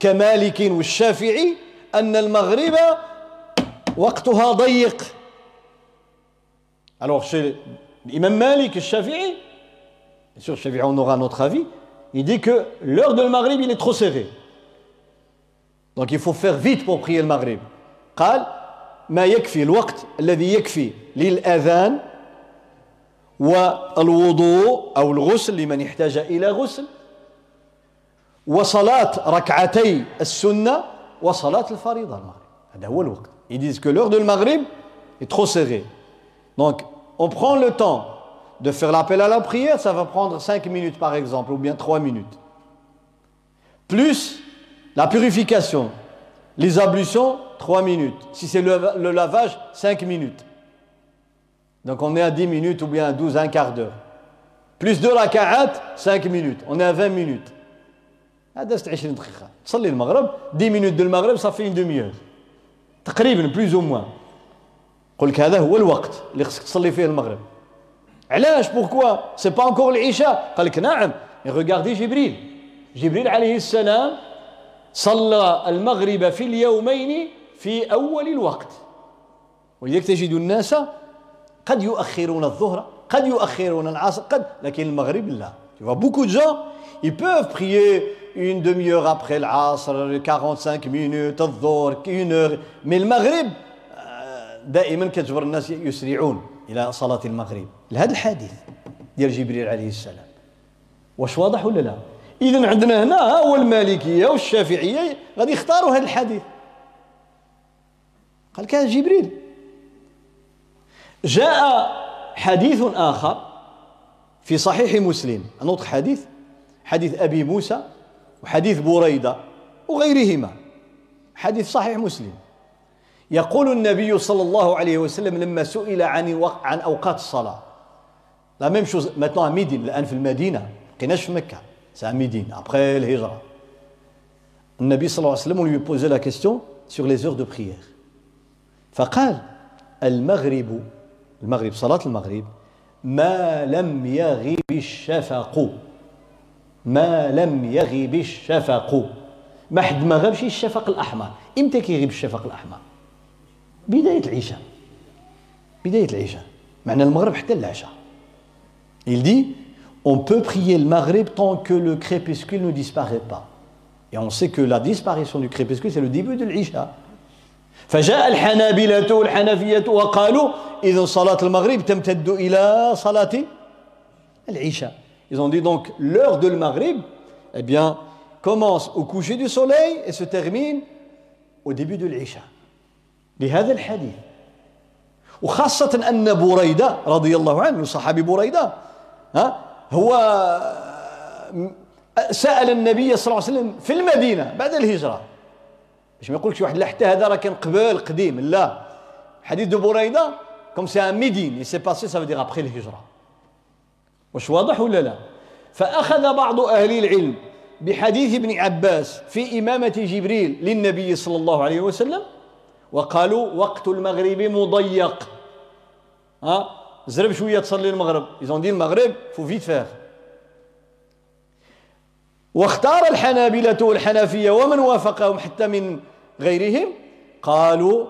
[SPEAKER 1] كمالك والشافعي أن المغرب وقتها ضيق Alors chez l'imam Malik, le Shafi'i, bien sûr, Shafi'i, on aura notre avis, il dit que l'heure de Maghrib, il est trop serré. Donc il faut faire vite pour prier le Maghrib. قال ما يكفي الوقت الذي يكفي للأذان والوضوء أو الغسل لمن احتاج إلى غسل وصلاة ركعتي السنة وصلاة الفريضة المغرب هذا هو الوقت ils disent que l'heure de Maghrib est trop serrée donc on prend le temps de faire l'appel à la prière, ça va prendre 5 minutes par exemple, ou bien 3 minutes. Plus la purification, les ablutions, 3 minutes. Si c'est le, lavage, 5 minutes. Donc on est à 10 minutes ou bien à 12, un quart d'heure. Plus de raka'at, 5 minutes. On est à 20 minutes. 10 minutes de المغرب, ça fait une demi-heure. Plus ou moins. قول لك هذا هو الوقت اللي خصك تصلي فيه المغرب. علاش؟ pourquoi c'est pas encore العشاء قال لك نعم. regardez جبريل جبريل عليه السلام صلى المغرب في اليومين في أول الوقت. ولذلك تجد الناس قد يؤخرون الظهر قد يؤخرون العصر قد لكن المغرب لا. Tu vois beaucoup de gens ils peuvent prier une demi-heure après l'Asr, 45 minutes, الظهر, une heure. Mais le Maghrib, دائما كتجبر الناس يسرعون إلى صلاة المغرب. لهذا الحديث ديال جبريل عليه السلام. واش واضح ولا لا؟ إذا عندنا هنا ها هو المالكية والشافعية غادي يختاروا هذا الحديث. قال كان جبريل. جاء حديث آخر في صحيح مسلم، autre حديث حديث أبي موسى وحديث بريدة وغيرهما حديث صحيح مسلم يقول النبي صلى الله عليه وسلم لما سئل عن عن أوقات الصلاة. la même chose maintenant Médine الآن في المدينة. بقيناش في مكة؟ c'est Médine après الهجرة. النبي صلى الله عليه وسلم lui posait la question sur les heures de prière. فقال المغرب المغرب صلاة المغرب. ما لم يغب الشفق. ما لم يغب الشفق. ما حد ما غابش الشفق الأحمر. إمتى كيغيب الشفق الأحمر؟ بدايه العشاء بدايه العشاء معنى المغرب حتى العشاء il dit on peut prier le maghrib tant que le crépuscule ne disparaît pas et on sait que la disparition du crépuscule c'est le début de l'isha فجاء الحنابلة والحنفية وقالوا إذا صلاة المغرب تمتد إلى صلاة العشاء Ils ont dit donc l'heure de Maghrib, eh bien, commence au coucher du soleil et se termine au début de l'Isha. بهذا الحديث. وخاصة أن بريدة رضي الله عنه صحابي بريدة ها هو سأل النبي صلى الله عليه وسلم في المدينة بعد الهجرة. باش ما يقولكش واحد لا حتى هذا راه كان قبل قديم لا. حديث de بريدة comme c'est en Médine c'est passé ça veut dire après الهجرة. واش واضح ولا لا؟ فأخذ بعض أهل العلم بحديث ابن عباس في إمامة جبريل للنبي صلى الله عليه وسلم وقالوا وقت المغرب مضيق. ها؟ زرب شوية تصلي المغرب. Dit le maghrib faut vite faire. واختار الحنابلة والحنفية ومن وافقهم حتى من غيرهم؟ قالوا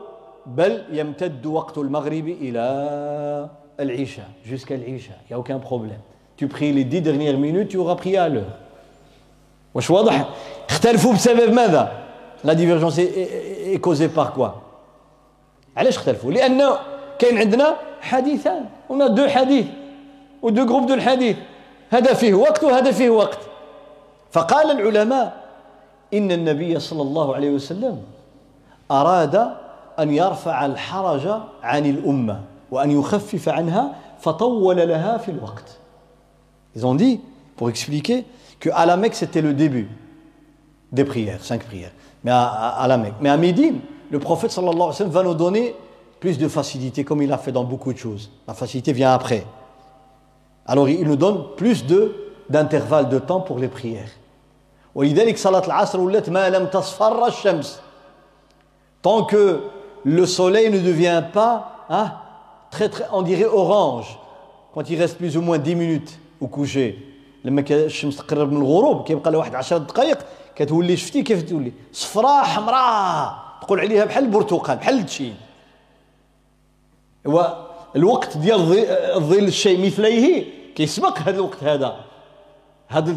[SPEAKER 1] بل يمتد وقت المغرب إلى العشاء jusqu'à العشاء. Il n'y a aucun problème. Tu pries les dix dernières minutes, tu auras prié à l'heure. واش واضح. اختلفوا بسبب ماذا؟ لا ديفيرجونس est causée par quoi علاش اختلفوا؟ لأن كاين عندنا حديثان. هنا deux حديث و deux groupes de الحديث. هذا فيه وقت وهذا فيه وقت. فقال العلماء إن النبي صلى الله عليه وسلم أراد أن يرفع الحرج عن الأمة وان يخفف عنها فطول لها في الوقت. Ils ont dit, pour expliquer, qu'à la Mecque, c'était le début des prières, cinq prières. Mais à, à, à, la Mecque. Mais à Médine, le prophète sallallahu alayhi wa sallam va nous donner plus de facilité, comme il a fait dans beaucoup de choses. La facilité vient après. Alors il nous donne plus d'intervalles de, de temps pour les prières. ولذلك صلاة العصر ولات ما لم تصفر الشمس tant que le soleil ne devient pas hein, très, très, on dirait orange quand il reste plus ou moins 10 minutes وكوشي لما الشمس تقرب من الغروب كيبقى لها واحد 10 دقائق كتولي شفتي كيف تولي صفراء حمراء تقول عليها بحال البرتقال بحال التشين. هو الوقت ديال ظل الشيء مثليه كيسبق هذا الوقت هذا. هذا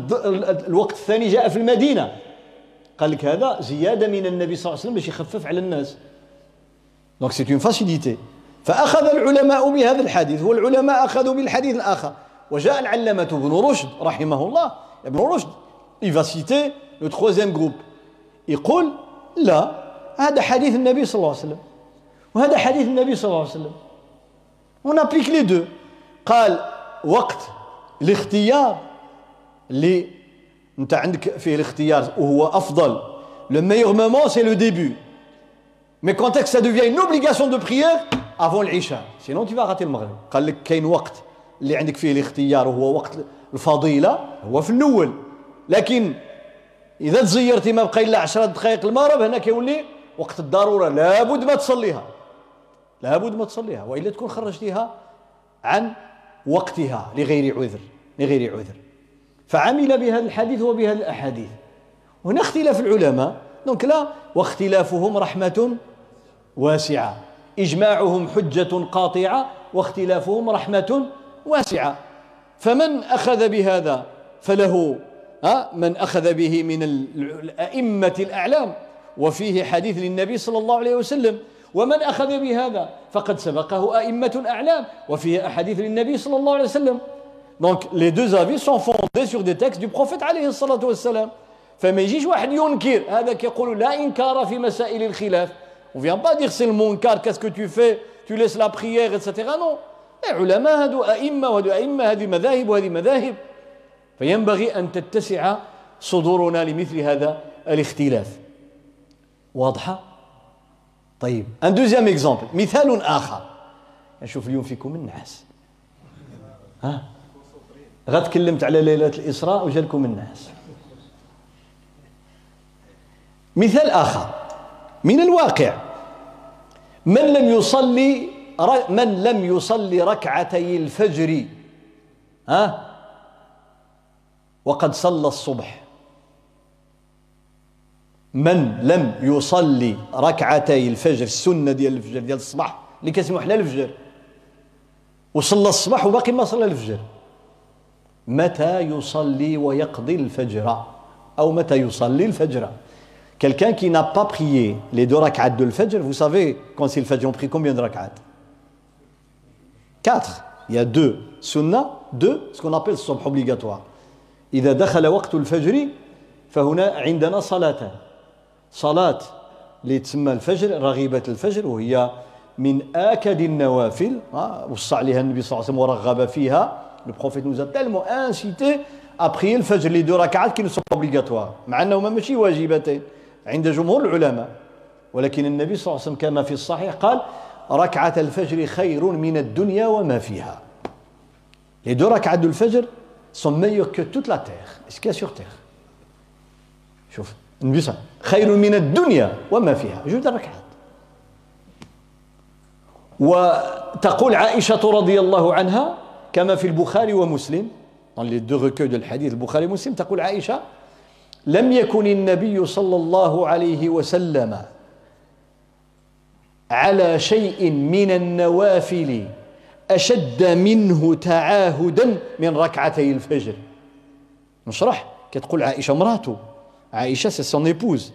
[SPEAKER 1] الوقت الثاني جاء في المدينة. قال لك هذا زيادة من النبي صلى الله عليه وسلم باش يخفف على الناس. donc c'est une facilité فأخذ العلماء بهذا الحديث والعلماء أخذوا بالحديث الآخر. وجاء العلامة ابن رشد رحمه الله. ابن رشد il va citer groupe. يقول لا. هذا حديث النبي صلى الله عليه وسلم. وهذا حديث النبي صلى الله عليه وسلم. On applique les deux. قال وقت الاختيار. اللي أنت عندك فيه الاختيار وهو أفضل. Le meilleur moment c'est le début. Mais quand est-ce une obligation de prière? Avant العشاء tu vas rater المغرب قال لك كاين وقت. اللي عندك فيه الاختيار وهو وقت الفضيلة هو في الأول. لكن إذا تزيرتي ما بقى إلا 10 دقائق المغرب هنا كيولي وقت الضرورة لابد ما تصليها. لابد ما تصليها وإلا تكون خرجتيها عن وقتها لغير عذر لغير عذر. فعمل بهذا الحديث وبهذه الأحاديث. هنا اختلاف العلماء. دونك لا واختلافهم رحمة واسعة. إجماعهم حجة قاطعة واختلافهم رحمة واسعة. فمن أخذ بهذا فله من أخذ به من الأئمة الأعلام. وفيه حديث للنبي صلى الله عليه وسلم ومن أخذ بهذا فقد سبقه أئمة أعلام وفيه أحاديث للنبي صلى الله عليه وسلم. Donc les deux avis sont fondés sur des textes du prophète عليه الصلاة والسلام فما يجيش واحد ينكر هذا كيقول لا إنكار في مسائل الخلاف On vient pas dire c'est le munkar, qu'est-ce que tu fais, tu laisses la prière, etc. Non. العلماء هذو أئمة وهذو أئمة هذه مذاهب وهذه مذاهب فينبغي أن تتسع صدورنا لمثل هذا الاختلاف واضحة؟ طيب ان دوزيام اكزومبل مثال آخر. نشوف اليوم فيكم النعاس ها؟ غد تكلمت على ليلة الإسراء وجالكم النعاس مثال آخر. من الواقع من لم يصلي من لم يصلي ركعتي الفجر ها؟ وقد صلى الصبح. من لم يصلي ركعتي الفجر السنة ديال الفجر ديال الصباح اللي كيسموا حنا الفجر. وصلى الصباح وباقي ما صلى الفجر. متى يصلي ويقضي الفجر؟ أو متى يصلي الفجر؟ Quelqu'un qui n'a pas prié les deux rak'at de l'Fajr, vous savez, quand c'est le Fajr, on prie combien de rak'at? Quatre. Il y a deux sunnah, deux, ce qu'on appelle الصبح obligatoire. إذا دخل وقت الفجر فهنا عندنا صلاتان صلاة اللي تسمى الفجر رغيبة الفجر وهي من آكد النوافل وصى عليها النبي صلى الله عليه وسلم ورغب فيها. Nous a tellement incité à prier الفجر les deux ركعات sont pas obligatoires. مع أنهما ماشي واجبتين عند جمهور العلماء ولكن النبي صلى الله عليه وسلم كما في الصحيح قال ركعة الفجر خير من الدنيا وما فيها les deux ركعات الفجر sont meilleures que toute la terre. Ce qu'il y a sur terre? شوف النبي صلى خير من الدنيا وما فيها. جود الركعات. وتقول عائشة رضي الله عنها كما في البخاري ومسلم. Dans les deux recueils de الحديث البخاري ومسلم تقول عائشة لم يكن النبي صلى الله عليه وسلم على شيء من النوافل أشد منه تعاهدا من ركعتي الفجر. نشرح. كتقول عائشة مراته عائشة c'est son épouse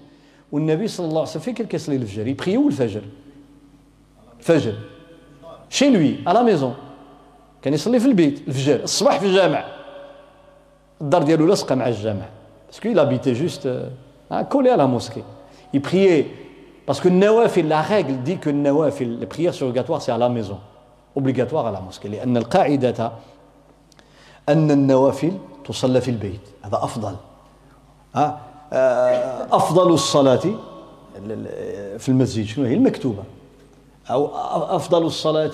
[SPEAKER 1] والنبي صلى الله عليه وسلم فين كان كيصلي الفجر il priait الفجر الفجر chez lui à la maison كان يصلي في البيت الفجر الصباح في الجامع الدار ديالو لاصقه مع الجامع parce qu'il habitait juste collé à la mosquée. Il priait parce que النوافل la règle dit que النوافل les prières surrogatoires c'est à la maison. Obligatoire à la mosquée. لأن القاعدة أن النوافل تصلى في البيت هذا أفضل ها أفضل الصلاة في المسجد. شنو هي؟ المكتوبة. أو أفضل الصلاة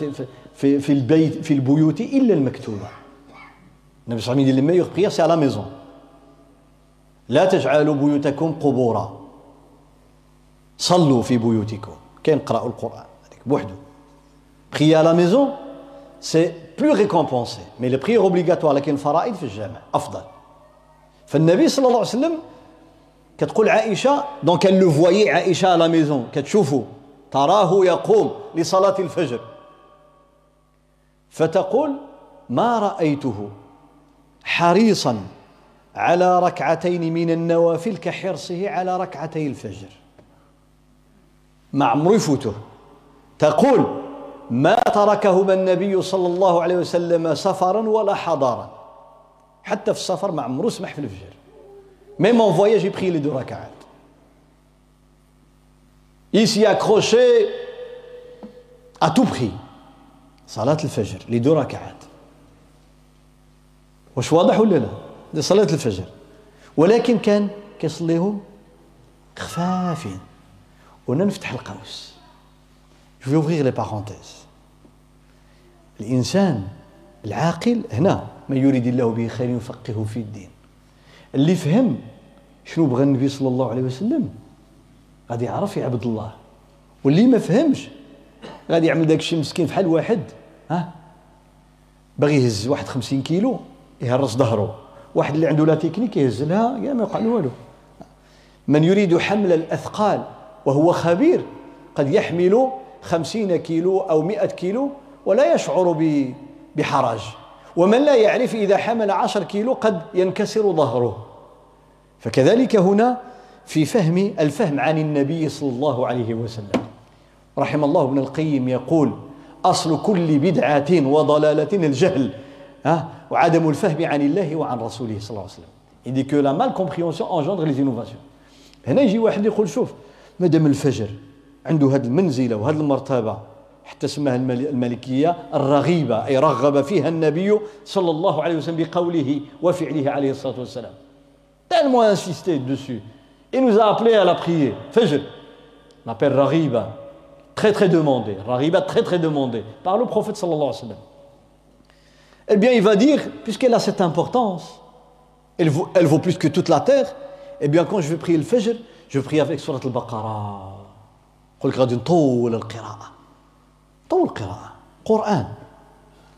[SPEAKER 1] في في البيت في البيوت إلا المكتوبة. النبي صلى الله عليه وسلم لما يغ c'est à la maison. لا تجعلوا بيوتكم قبورا. صلوا في بيوتكم. كاين قرأوا القرآن. هذيك prier à la maison c'est plus récompensé. Mais les prières obligatoires لكن الفرائض في الجامع أفضل. فالنبي صلى الله عليه وسلم كتقول عائشة دونك elle le عائشة à la maison كتشوفه تراه يقوم لصلاة الفجر. فتقول ما رأيته؟ حريصا على ركعتين من النوافل كحرصه على ركعتي الفجر. مع عمرو يفوته. تقول ما تركهما النبي صلى الله عليه وسلم سفرا ولا حضارا حتى في السفر مع عمرو سمح في الفجر. Même en voyage, j'ai pris les deux rak'at. Il s'y accroché à tout prix. Salat al-Fajr, les deux rak'at. واش واضح ولا لا؟ صلاة الفجر ولكن كان كيصليهم خفافين وهنا نفتح القوس je vais ouvrir les parenthèses الانسان العاقل هنا من يريد الله به خير يفقهه في الدين اللي فهم شنو بغى النبي صلى الله عليه وسلم؟ غادي يعرف يعبد الله. واللي ما فهمش غادي يعمل داك الشيء مسكين بحال واحد ها؟ باغي يهز واحد 50 كيلو يهرس ظهره. واحد اللي عنده لا تكنيك يهز لها يا ما يقع له والو. من يريد حمل الأثقال وهو خبير قد يحمل خمسين كيلو أو مئة كيلو ولا يشعر بحرج. ومن لا يعرف إذا حمل عشر كيلو قد ينكسر ظهره. فكذلك هنا في فهم الفهم عن النبي صلى الله عليه وسلم. رحم الله ابن القيم يقول أصل كل بدعة وضلالة الجهل وعدم الفهم عن الله وعن رسوله صلى الله عليه وسلم. Il dit que la malcompréhension engendre les innovations. هنا يجي واحد يقول شوف مادام الفجر عنده هذه المنزلة وهذه المرتبة حتى سماها المالكيه الرغيبة أي رغب فيها النبي صلى الله عليه وسلم بقوله وفعله عليه الصلاة والسلام. tellement insisté dessus il nous a appelé à la prier fajr on appelle raghiba très très demandé raghiba très très demandé par le prophète sallallahu alayhi wa sallam eh bien il va dire puisqu'elle a cette importance elle vaut, elle vaut plus que toute la terre eh bien quand je vais prier le fajr je prie avec surat al-Baqarah قل لك غادي نطول القراءة طول القراءة قرآن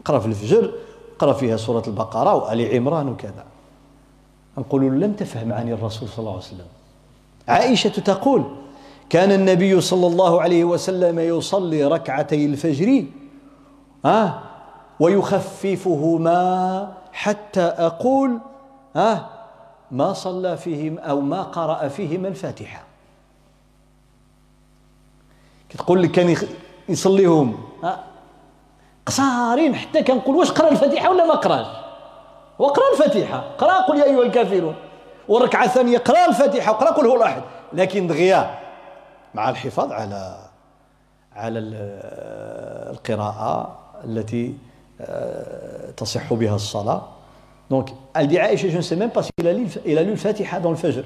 [SPEAKER 1] قرأ في الفجر قرأ فيها سورة البقرة وآل عمران وكذا نقول لم تفهم عن الرسول صلى الله عليه وسلم. عائشة تقول كان النبي صلى الله عليه وسلم يصلي ركعتي الفجر آه ويخففهما حتى أقول آه ما صلى فيهم أو ما قرأ فيهما الفاتحة. كتقول لك كان يصليهم قصارين حتى كنقول واش قرأ الفاتحة ولا ما قراش؟ وقرا الفاتحة قرا قل يا أيها الكافرون والركعة الثانية قرا الفاتحة وقرا قل هو الأحد لكن دغيا مع الحفاظ على على القراءة التي تصح بها الصلاة Donc, elle dit Aïcha, je il a lu le Fatiha dans le Fajr.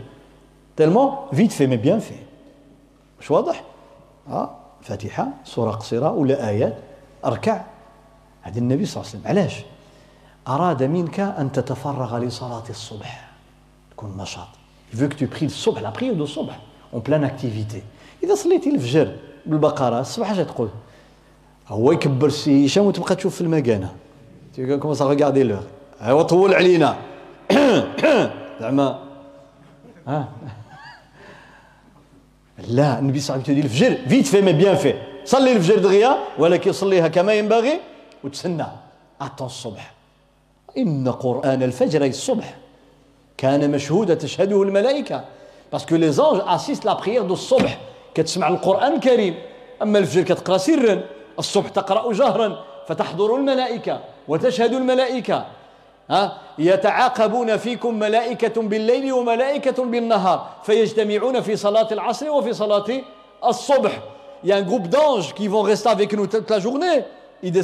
[SPEAKER 1] Tellement vite fait, mais bien fait. مش واضح؟ آه فاتحه سوره قصيره ولا ايات اركع هذا النبي صلى الله عليه وسلم علاش؟ أراد منك أن تتفرغ لصلاة الصبح. تكون نشاط. Il veut que tu pries الصبح la prière du صبح en pleine activité. إذا صليتي الفجر بالبقرة الصبح اش تقول؟ هو يكبر السي هشام وتبقى تشوف في المكانة. Tu commences à regarder l'heure ايوا طول علينا. زعما. ها. لا النبي صلى الله عليه وسلم الفجر vite fait mais bien fait صلي الفجر دغيا ولكن صليها كما ينبغي وتسنى. attends الصبح. إن قرآن الفجر الصبح كان مشهودا تشهده الملائكة. parce que les anges assistent la prière du الصبح كتسمع القرآن الكريم. أما الفجر كتقرأ سرا الصبح تقرأ جهرا فتحضر الملائكة وتشهد الملائكة. ها؟ يتعاقبون فيكم ملائكة بالليل وملائكة بالنهار فيجتمعون في صلاة العصر وفي صلاة الصبح. Il y a un groupe d'anges qui vont rester avec nous toute la journée. Ils.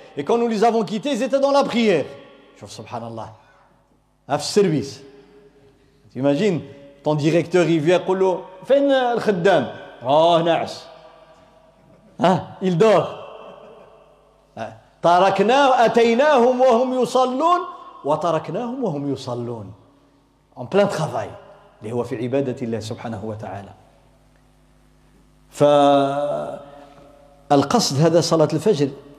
[SPEAKER 1] et quand nous les avons quittés ils étaient dans la prière. سبحان الله في السيرفيس t'imagines ton directeur il vient فين الخدام راه ناعس ها il dort. تركنا أتيناهم وهم يصلون وتركناهم وهم يصلون en plein travail. اللي هو في عبادة الله سبحانه وتعالى فالقصد هذا صلاة الفجر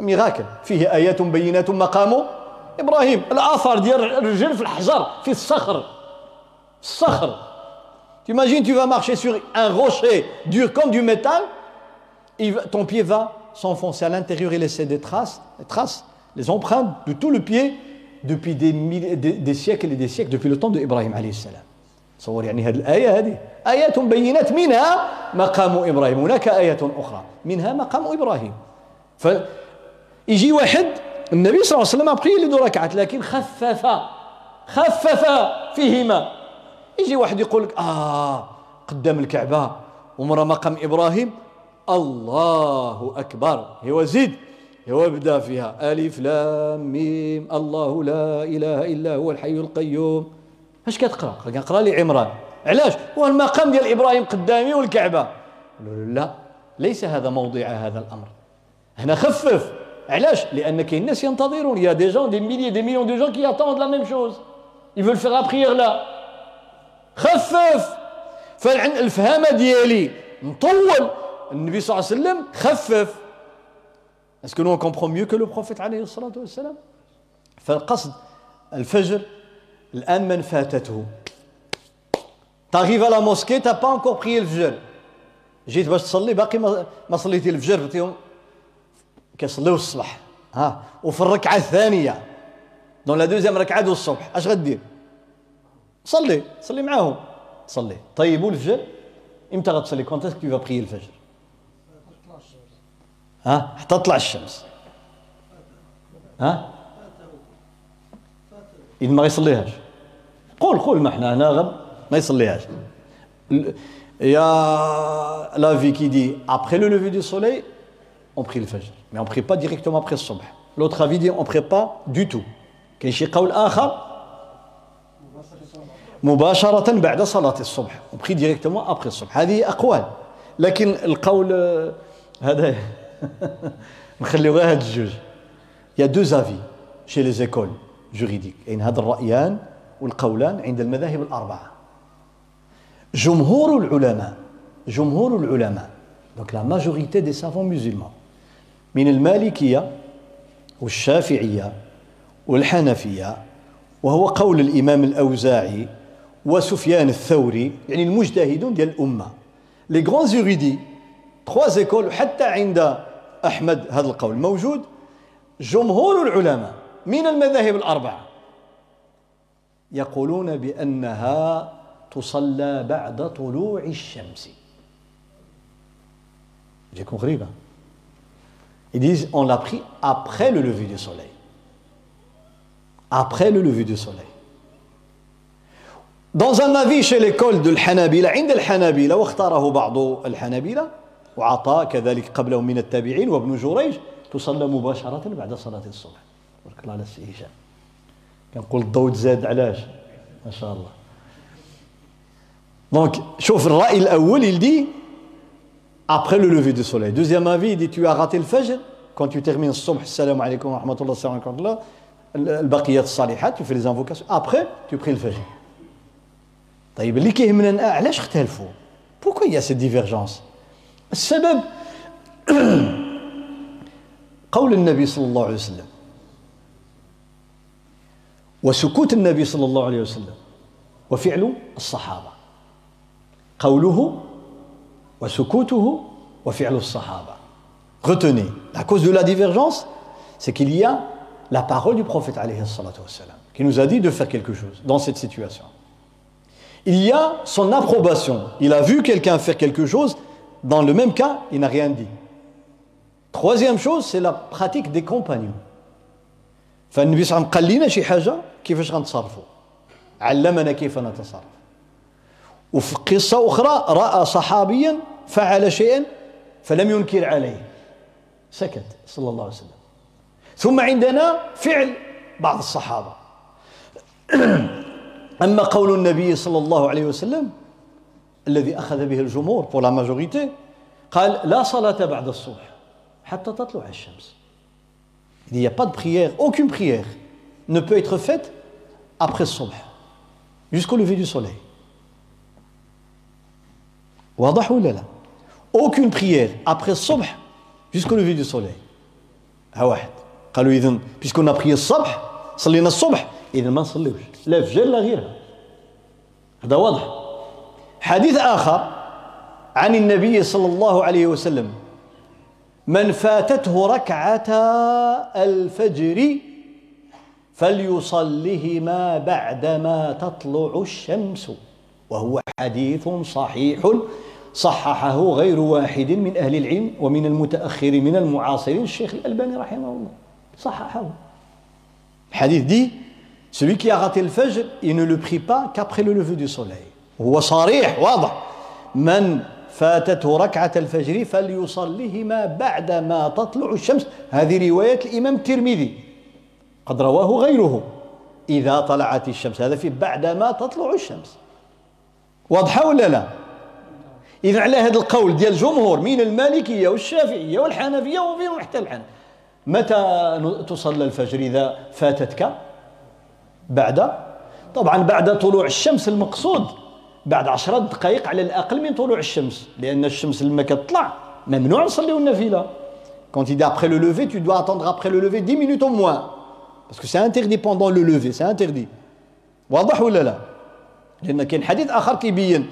[SPEAKER 1] Un miracle. فيه آيات بينات مقام إبراهيم. الآثار ديال الرجل في الحجر في الصخر. الصخر. Tu imagines, tu vas marcher sur un rocher dur comme du métal, ton pied va s'enfoncer à l'intérieur et laisser des traces, des traces, les empreintes de tout le pied depuis des, des, des siècles et des siècles, depuis le temps d'Ibrahim alayhi salam. تصور يعني هذه الآية هذه آيات بينات منها مقام إبراهيم هناك آية أخرى منها مقام إبراهيم فيجي واحد النبي صلى الله عليه وسلم أبقي لي دو ركعات لكن خفف خفف فيهما. يجي واحد يقول لك آه قدام الكعبة ومرة مقام إبراهيم الله أكبر. هو زيد هو بدا فيها ألف لام ميم الله لا إله إلا هو الحي القيوم. اش كتقرأ؟ كنقرأ لي عمران علاش؟ هو المقام ديال إبراهيم قدامي والكعبة. لا ليس هذا موضع هذا الأمر. هنا خفف. علاش؟ لأن كاين الناس ينتظرون. y a des gens des milliers des millions de gens qui attendent la même chose faire la prière là. خفف. فالفهامة ديالي. نطول النبي صلى الله عليه وسلم خفف. Nous on comprend mieux que le prophète عليه الصلاة والسلام؟ فالقصد الفجر الآن من فاتته. la mosquée, t'as pas encore prié le fajr. جيت باش تصلي باقي ما صليتي الفجر فتيهم كيصليو الصباح ها وفي الركعة الثانية. dans la deuxième ركعة du الصبح. أش غدير؟ صلي صلي معاهم. صلي. طيبوا الفجر إمتى غتصلي؟ quand tu vas prier الفجر ها حتى تطلع الشمس. ها؟ إذا ما يصليهاش قول قول ما إحنا هنا غب ما يصليهاش. يا لا في كي دي après le lever du soleil on prie le fajr. Mais on prie pas directement après le الصبح l'autre avis dit on prie pas du tout. كاين شي قول آخر مباشرة بعد صلاة الصبح on prie directement après الصبح هذه أقوال لكن القول هذا نخليو غير هاد الجوج y a deux avis chez les écoles juridiques يعني هذا الرأيان والقولان عند المذاهب الأربعة جمهور العلماء جمهور العلماء donc la majorité des savants musulmans من المالكية والشافعية والحنفية وهو قول الإمام الأوزاعي وسفيان الثوري يعني المجتهدون ديال الأمة. لي غران جوريدي تخوا زيكول حتى عند أحمد هذا القول موجود جمهور العلماء من المذاهب الأربعة يقولون بأنها تصلى بعد طلوع الشمس. جاكم غريبة Ils disent on l'a pris après le lever du soleil. Après le lever du soleil. Dans un avis chez l'école de الحنابلة, عند الحنابلة واختاره بعض الحنابلة وعطاء كذلك قبله من التابعين وابن جريج تصلى مباشرة بعد صلاة الصبح بارك الله على السي هشام كنقول الضوء تزاد علاش ما شاء الله donc شوف الرأي الأول dit après le lever du soleil. Deuxième avis il dit tu as raté le fajr. Quand tu termines عليكم ورحمة الله السلام عليكم ورحمة الله البقيات الصالحات tu fais les invocations. Après tu pries le fajr. طيب اللي كيهمنا علاش اختلفوا pourquoi il y a cette divergence? السبب قول النبي صلى الله عليه وسلم وسكوت النبي صلى الله عليه وسلم وفعل الصحابة قوله Retenez, la cause de la divergence, c'est qu'il y a la parole du prophète alayhi wassalam, qui nous a dit de faire quelque chose dans cette situation. Il y a son approbation. Il a vu quelqu'un faire quelque chose, dans le même cas, il n'a rien dit. Troisième chose, c'est la pratique des compagnons. فالنبي صلى الله عليه وسلم قال لنا شي حاجه كيفاش غنتصرفوا علمنا كيف نتصرف وفي قصه اخرى راى صحابيا فعل شيئا فلم ينكر عليه سكت صلى الله عليه وسلم ثم عندنا فعل بعض الصحابة أما قول النبي صلى الله عليه وسلم الذي أخذ به الجمهور pour la majorité قال لا صلاة بعد الصبح حتى تطلع الشمس Il n'y a pas de prière, aucune prière ne peut être faite après subh, jusqu'au lever du soleil. واضح ولا لا؟ Aucune prière après subh jusqu'au lever du soleil. قالوا إذن puisqu'on a prié الصبح صلينا الصبح إذا ما نصليوش لا فجر لا غيرها هذا واضح حديث آخر عن النبي صلى الله عليه وسلم من فاتته ركعتا الفجر فليصلهما بعدما تطلع الشمس وهو حديث صحيح صححه غير واحد من أهل العلم ومن المتأخر من المعاصرين الشيخ الألباني رحمه الله. صححه. الحديث دي celui qui a raté le fajr il ne le prie pas qu'après le lever du soleil. هو صريح واضح من فاتته ركعة الفجر فليصليهما بعدما تطلع الشمس هذه رواية الإمام الترمذي قد رواه غيره إذا طلعت الشمس هذا في بعدما تطلع الشمس واضحة ولا لا إذا على هذا القول ديال الجمهور من المالكية والشافعية والحنفية وفيهم حتى الحنف متى تصلى الفجر إذا فاتتك؟ بعد. طبعا بعد طلوع الشمس المقصود. بعد عشرة دقائق على الأقل من طلوع الشمس. لأن الشمس لما كتطلع ممنوع نصليو النافلة. Quand il dit après le lever, tu dois attendre après le lever 10 minutes au moins. Parce que c'est interdit pendant le lever, c'est interdit. واضح ولا لا؟ لأن كاين حديث آخر كيبين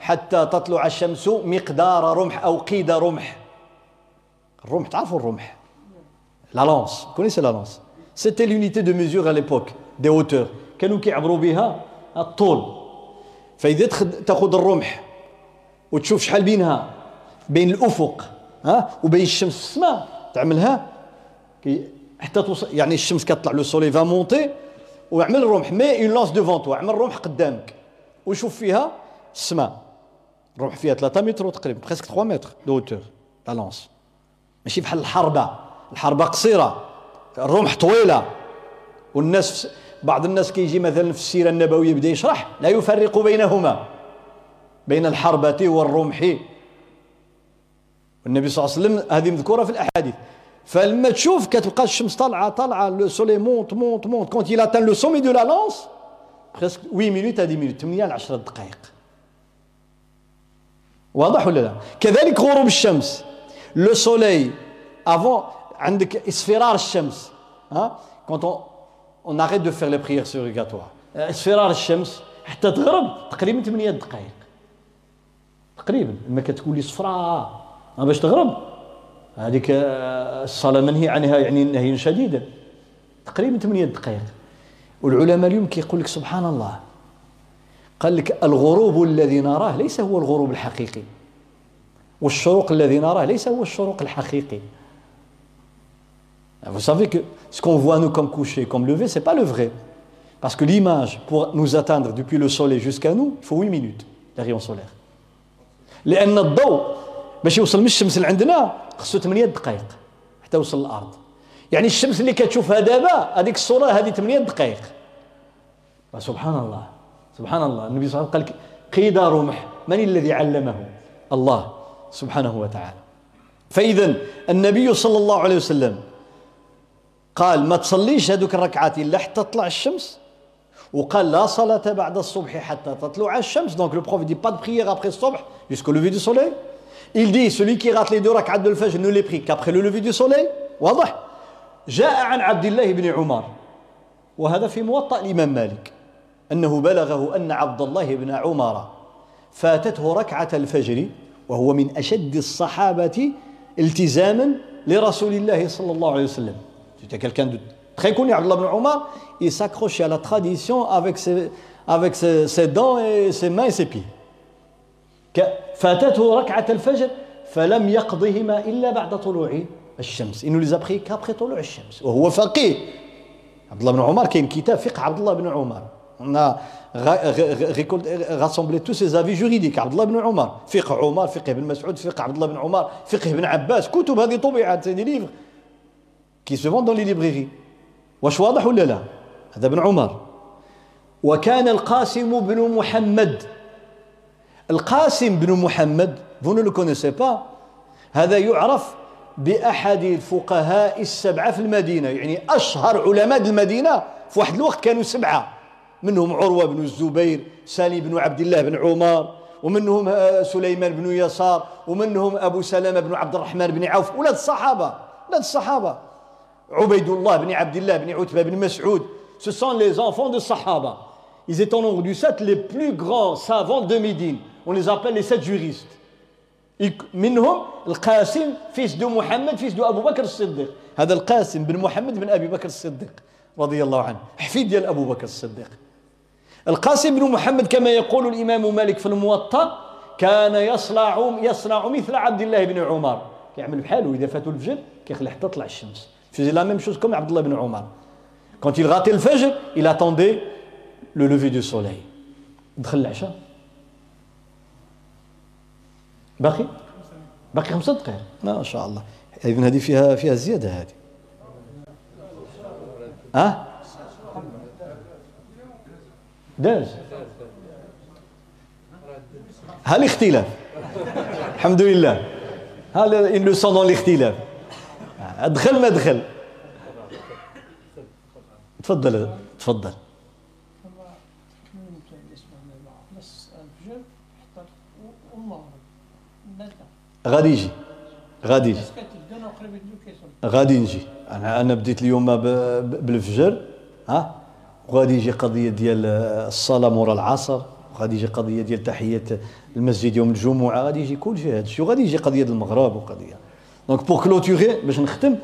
[SPEAKER 1] حتى تطلع الشمس مقدار رمح أو قيد رمح. الرمح تعرفوا الرمح؟ la lance connaissez la lance c'était l'unité de mesure à l'époque des hauteurs كانوا كيعبروا بها الطول فاذا تاخذ الرمح وتشوف شحال بينها بين الافق ها وبين الشمس في السماء تعملها حتى توصل يعني الشمس كتطلع le soleil va monter واعمل الرمح mets une lance devant toi اعمل الرمح قدامك وشوف فيها السماء الرمح فيها 3 متر تقريبا presque 3 mètres de hauteur la lance ماشي بحال الحربه الحربه قصيره الرمح طويله والناس بعض الناس كيجي مثلا في السيره النبويه بدا يشرح لا يفرق بينهما بين الحربة والرمح والنبي صلى الله عليه وسلم هذه مذكوره في الاحاديث فلما تشوف كتبقى الشمس طالعه طالعه le soleil monte monte monte quand il atteint le sommet de la lance presque 8 minutes à 10 minutes 8 ل 10 دقائق واضح ولا لا؟ كذلك غروب الشمس. le soleil avant عندك اصفرار الشمس ها؟ quand on arrête de faire les prières surrogatoires اصفرار الشمس حتى تغرب تقريبا 8 دقائق. تقريبا. لما كتولي صفراء باش تغرب. هذيك الصلاة منهي عنها يعني نهيا شديدا. تقريبا 8 دقائق. والعلماء اليوم كيقول لك سبحان الله قال لك الغروب الذي نراه ليس هو الغروب الحقيقي والشروق الذي نراه ليس هو الشروق الحقيقي Vous savez que ce qu'on voit nous comme coucher, comme lever, c'est pas le vrai. Parce que l'image, pour nous atteindre depuis le soleil jusqu'à nous, il faut 8 minutes, les rayons solaires. لأن الضوء باش يوصل من الشمس لعندنا خصو 8 دقائق حتى يوصل للأرض. يعني الشمس اللي كتشوفها دابا هذيك الصورة هذه 8 دقائق. سبحان الله سبحان الله النبي صلى الله عليه وسلم قال قيد رمح من الذي علمه؟ الله سبحانه وتعالى. فإذا النبي صلى الله عليه وسلم قال ما تصليش هذوك الركعات إلا حتى تطلع الشمس؟ وقال لا صلاة بعد الصبح حتى تطلع الشمس. Donc le prophète dit pas de prière après le صبح jusqu'au lever du soleil. Il dit celui qui rate les deux rak'at de l'fajr ne les prie qu'après le lever du soleil. واضح جاء عن عبد الله بن عمر وهذا في موطأ الإمام مالك أنه بلغه أن عبد الله بن عمر فاتته ركعة الفجر وهو من أشد الصحابة التزاما لرسول الله صلى الله عليه وسلم. C'était quelqu'un très connu, Abdullah ibn Omar. Il s'accrochait à la tradition avec ses, avec ses, ses dents et ses mains et ses pieds. فاتته ركعة الفجر فلم يقضهما إلا بعد طلوع الشمس إنه les a pris qu'après طلوع الشمس وهو فقيه عبد الله بن عمر كاين كتاب فقه عبد الله بن عمر on a rassemblé tous ses avis juridiques. بن عمر فقه عمر فقه بن مسعود فقه عبد الله بن عمر فقه بن عباس كتب هذه طبعت هذه ليفر qui se vendent dans les librairies. واش واضح ولا لا هذا ابن عمر وكان القاسم بن محمد القاسم بن محمد vous ne le connaissez pas هذا يعرف بأحد الفقهاء السبعة في المدينة يعني أشهر علماء المدينة في واحد الوقت كانوا سبعة منهم عروة بن الزبير سالم بن عبد الله بن عمر ومنهم آه، سليمان بن يسار ومنهم أبو سلمة بن عبد الرحمن بن عوف ولاد الصحابة ولاد الصحابة. عبيد الله بن عبد الله بن عتبة بن مسعود. Ce sont les enfants de Sahaba. Ils étaient au nombre du sept les plus grands savants de Médine. On les appelle les sept juristes. منهم القاسم fils de محمد fils de أبو بكر الصديق هذا القاسم بن محمد بن أبي بكر الصديق رضي الله عنه حفيد ديال أبو بكر الصديق القاسم بن محمد كما يقول الإمام مالك في الموطأ كان يصنع يصنع مثل عبد الله بن عمر. كيعمل بحاله إذا فاتوا الفجر كيخلي حتى تطلع الشمس. faisait la même chose عبد الله بن عمر. quand il ratait le fajr il attendait le lever du soleil دخل العشاء. باقي؟ باقي خمسة دقائق. ما شاء الله. اذا هذه فيها فيها زيادة هذه. ها داز الاختلاف الحمد لله ها إن سون الاختلاف أدخل ما دخل تفضل تفضل. غادي يجي. غادي يجي. غادي نجي. أنا أنا بديت اليوم بالفجر. ها؟ وغادي يجي قضية ديال الصلاة مورا العصر وغادي يجي قضية ديال تحية المسجد يوم الجمعة غادي يجي كل شيء هذا الشيء. وغادي يجي قضية المغرب وقضية. donc pour clôturer باش نختم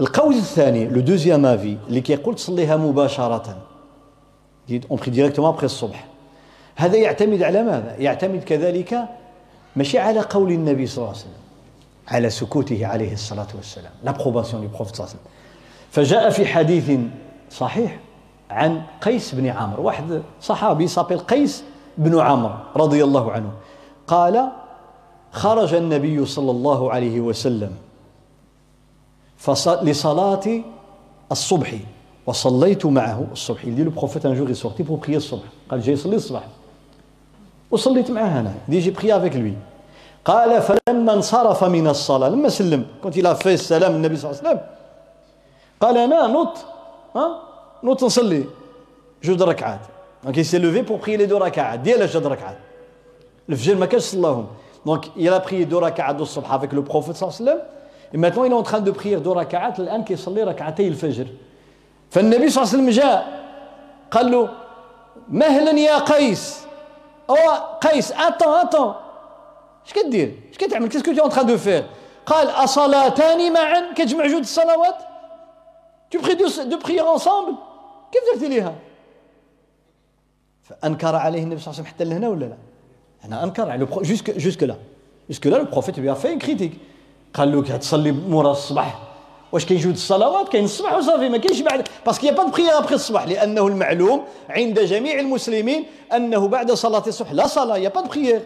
[SPEAKER 1] القول الثاني le deuxième avis اللي كيقول تصليها مباشرة. on prie directement après الصبح هذا يعتمد على ماذا؟ يعتمد كذلك ماشي على قول النبي صلى الله عليه وسلم على سكوته عليه الصلاة والسلام l'approbation du prophète صلى الله عليه وسلم. فجاء في حديث صحيح عن قيس بن عمرو واحد صحابي s'appelle قيس بن عمرو رضي الله عنه قال خرج النبي صلى الله عليه وسلم لصلاة الصبح وصليت معه الصبح. Prophète un jour est sorti pour prier الصبح قال جاي يصلي الصبح وصليت معاه أنا. dit j'ai prié avec lui قال فلما انصرف من الصلاة لما سلم كنت إلى في السلام النبي صلى الله عليه وسلم قال أنا نوط ها؟ نوط نصلي جوج ركعات. دونك s'est levé pour prier les deux ركعات. ديال جوج ركعات. الفجر ما كانش صلاهم. دونك a prié deux ركعات de الصبح avec le prophète صلى الله عليه وسلم. Et maintenant il est en train de prier deux الآن كيصلي ركعتي الفجر. فالنبي صلى الله عليه وسلم جاء قال له مهلا يا قيس. هو قيس attends attends اش كدير؟ اش كتعمل؟ qu'est-ce que t'es en train de faire قال اصلاتان معا. كتجمع جوج الصلوات؟ tu pries deux deux prières ensemble كيف درتي ليها فأنكر عليه النبي صلى الله عليه وسلم حتى لهنا ولا لا؟ هنا أنكر عليه jusque jusque-là. jusque-là le prophète il a fait critique؟ قال له كتصلي مورا الصباح. واش كاين جوج الصلوات؟ كاين الصبح وصافي ما كاينش بعد. parce que y a pas prière après الصبح لأنه المعلوم عند جميع المسلمين أنه بعد صلاة الصبح لا صلاة y a pas prière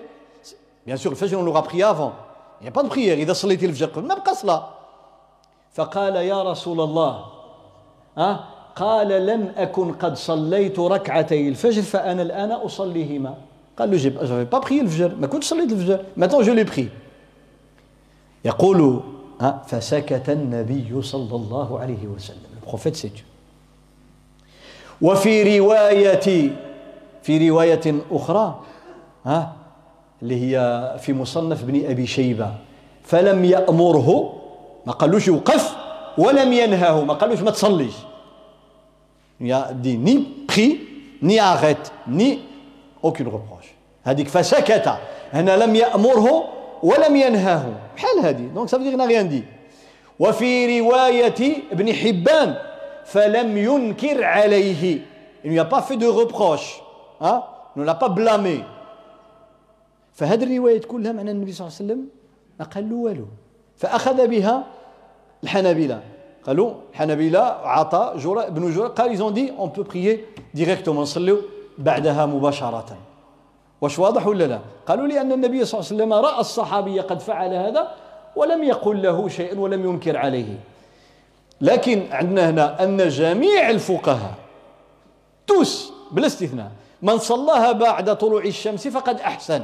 [SPEAKER 1] bien sûr الفجر on l'aura prié avant y a pas prière إذا صليتي الفجر قبل ما بقى صلاة. فقال يا رسول الله ها؟ قال لم أكن قد صليت ركعتي الفجر فأنا الآن أصليهما. قال له j'ai j'avais pas الفجر ما كنتش صليت الفجر maintenant je l'ai prié يقول فسكت النبي صلى الله عليه وسلم. ال prophète s'est tu وفي رواية في رواية أخرى ها اللي هي في مصنف بن أبي شيبة. فلم يأمره ما قالوش يوقف ولم ينهاه ما قالوش ما تصليش. il a dit ni prie ni arrête ني aucune reproche. هذيك فسكت هنا لم يأمره ولم ينهاه بحال هذه donc veut dire rien dit. وفي رواية ابن حبان فلم ينكر عليه il n'y a pas fait de reproche hein ne l'a pas blâmé. فهذه الروايات كلها معنى النبي صلى الله عليه وسلم ما قال له والو فأخذ بها الحنابلة قالوا الحنابلة عطى جرى ابن جرى قال ils ont dit on peut prier directement. نصليو بعدها مباشرة. واش واضح ولا لا؟ قالوا لأن النبي صلى الله عليه وسلم رأى الصحابي قد فعل هذا ولم يقل له شيء ولم ينكر عليه. لكن عندنا هنا أن جميع الفقهاء tous بلا استثناء من صلاها بعد طلوع الشمس فقد أحسن.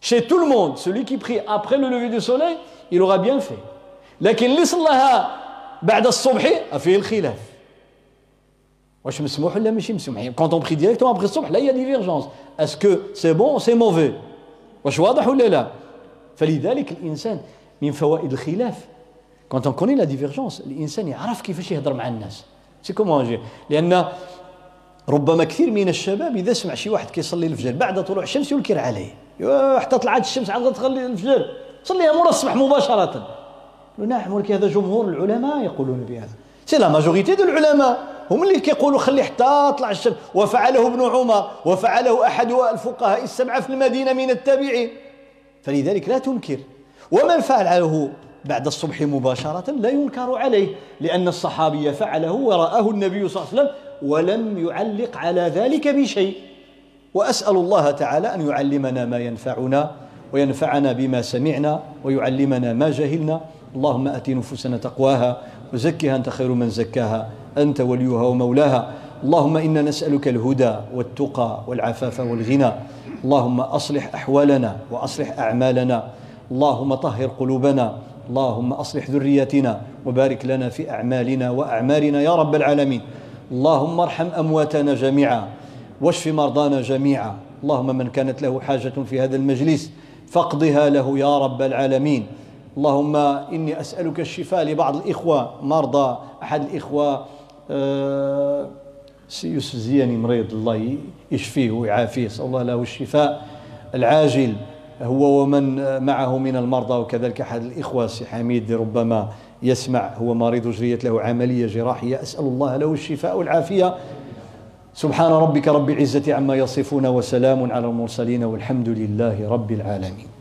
[SPEAKER 1] Chez tout le monde, celui qui prie après le lever du soleil, il aura bien fait. لكن اللي صلاها بعد الصبح فيه الخلاف. واش مسموح ولا ماشي مسموح؟ Quand on prie directement après الصبح, divergence. Est-ce que c'est bon ou c'est mauvais؟ واش واضح ولا لا؟ فلذلك الإنسان من فوائد الخلاف quand on connaît la divergence الإنسان يعرف كيفاش يهضر مع الناس. c'est comment لأن ربما كثير من الشباب إذا سمع شي واحد كيصلي الفجر بعد طلوع الشمس ينكر عليه حتى طلعت الشمس عاد تخلي الفجر صليها مورا الصبح مباشرة نعم ولكن هذا جمهور العلماء يقولون بهذا. c'est la majorité de العلماء هم اللي كيقولوا خلي حتى طلع الشمس. وفعله ابن عمر وفعله أحد الفقهاء السبعة في المدينة من التابعين. فلذلك لا تنكر. ومن فعله بعد الصبح مباشرة لا ينكر عليه لأن الصحابي فعله ورآه النبي صلى الله عليه وسلم ولم يعلق على ذلك بشيء. وأسأل الله تعالى أن يعلمنا ما ينفعنا وينفعنا بما سمعنا ويعلمنا ما جهلنا اللهم أت نفوسنا تقواها وزكها أنت خير من زكاها أنت وليها ومولاها. اللهم إنا نسألك الهدى والتقى والعفاف والغنى. اللهم أصلح أحوالنا وأصلح أعمالنا. اللهم طهر قلوبنا. اللهم أصلح ذريتنا وبارك لنا في أعمالنا واعمالنا يا رب العالمين. اللهم ارحم أمواتنا جميعا واشف مرضانا جميعا. اللهم من كانت له حاجة في هذا المجلس فاقضها له يا رب العالمين. اللهم إني أسألك الشفاء لبعض الإخوة مرضى أحد الإخوة. آه سيوسف زياني مريض الله يشفيه ويعافيه. أسأل الله له الشفاء العاجل هو ومن معه من المرضى وكذلك أحد الإخوة. سي حميد ربما يسمع هو مريض جريت له عملية جراحية. أسأل الله له الشفاء والعافية. سبحان ربك رب العزة عما يصفون وسلام على المرسلين والحمد لله رب العالمين.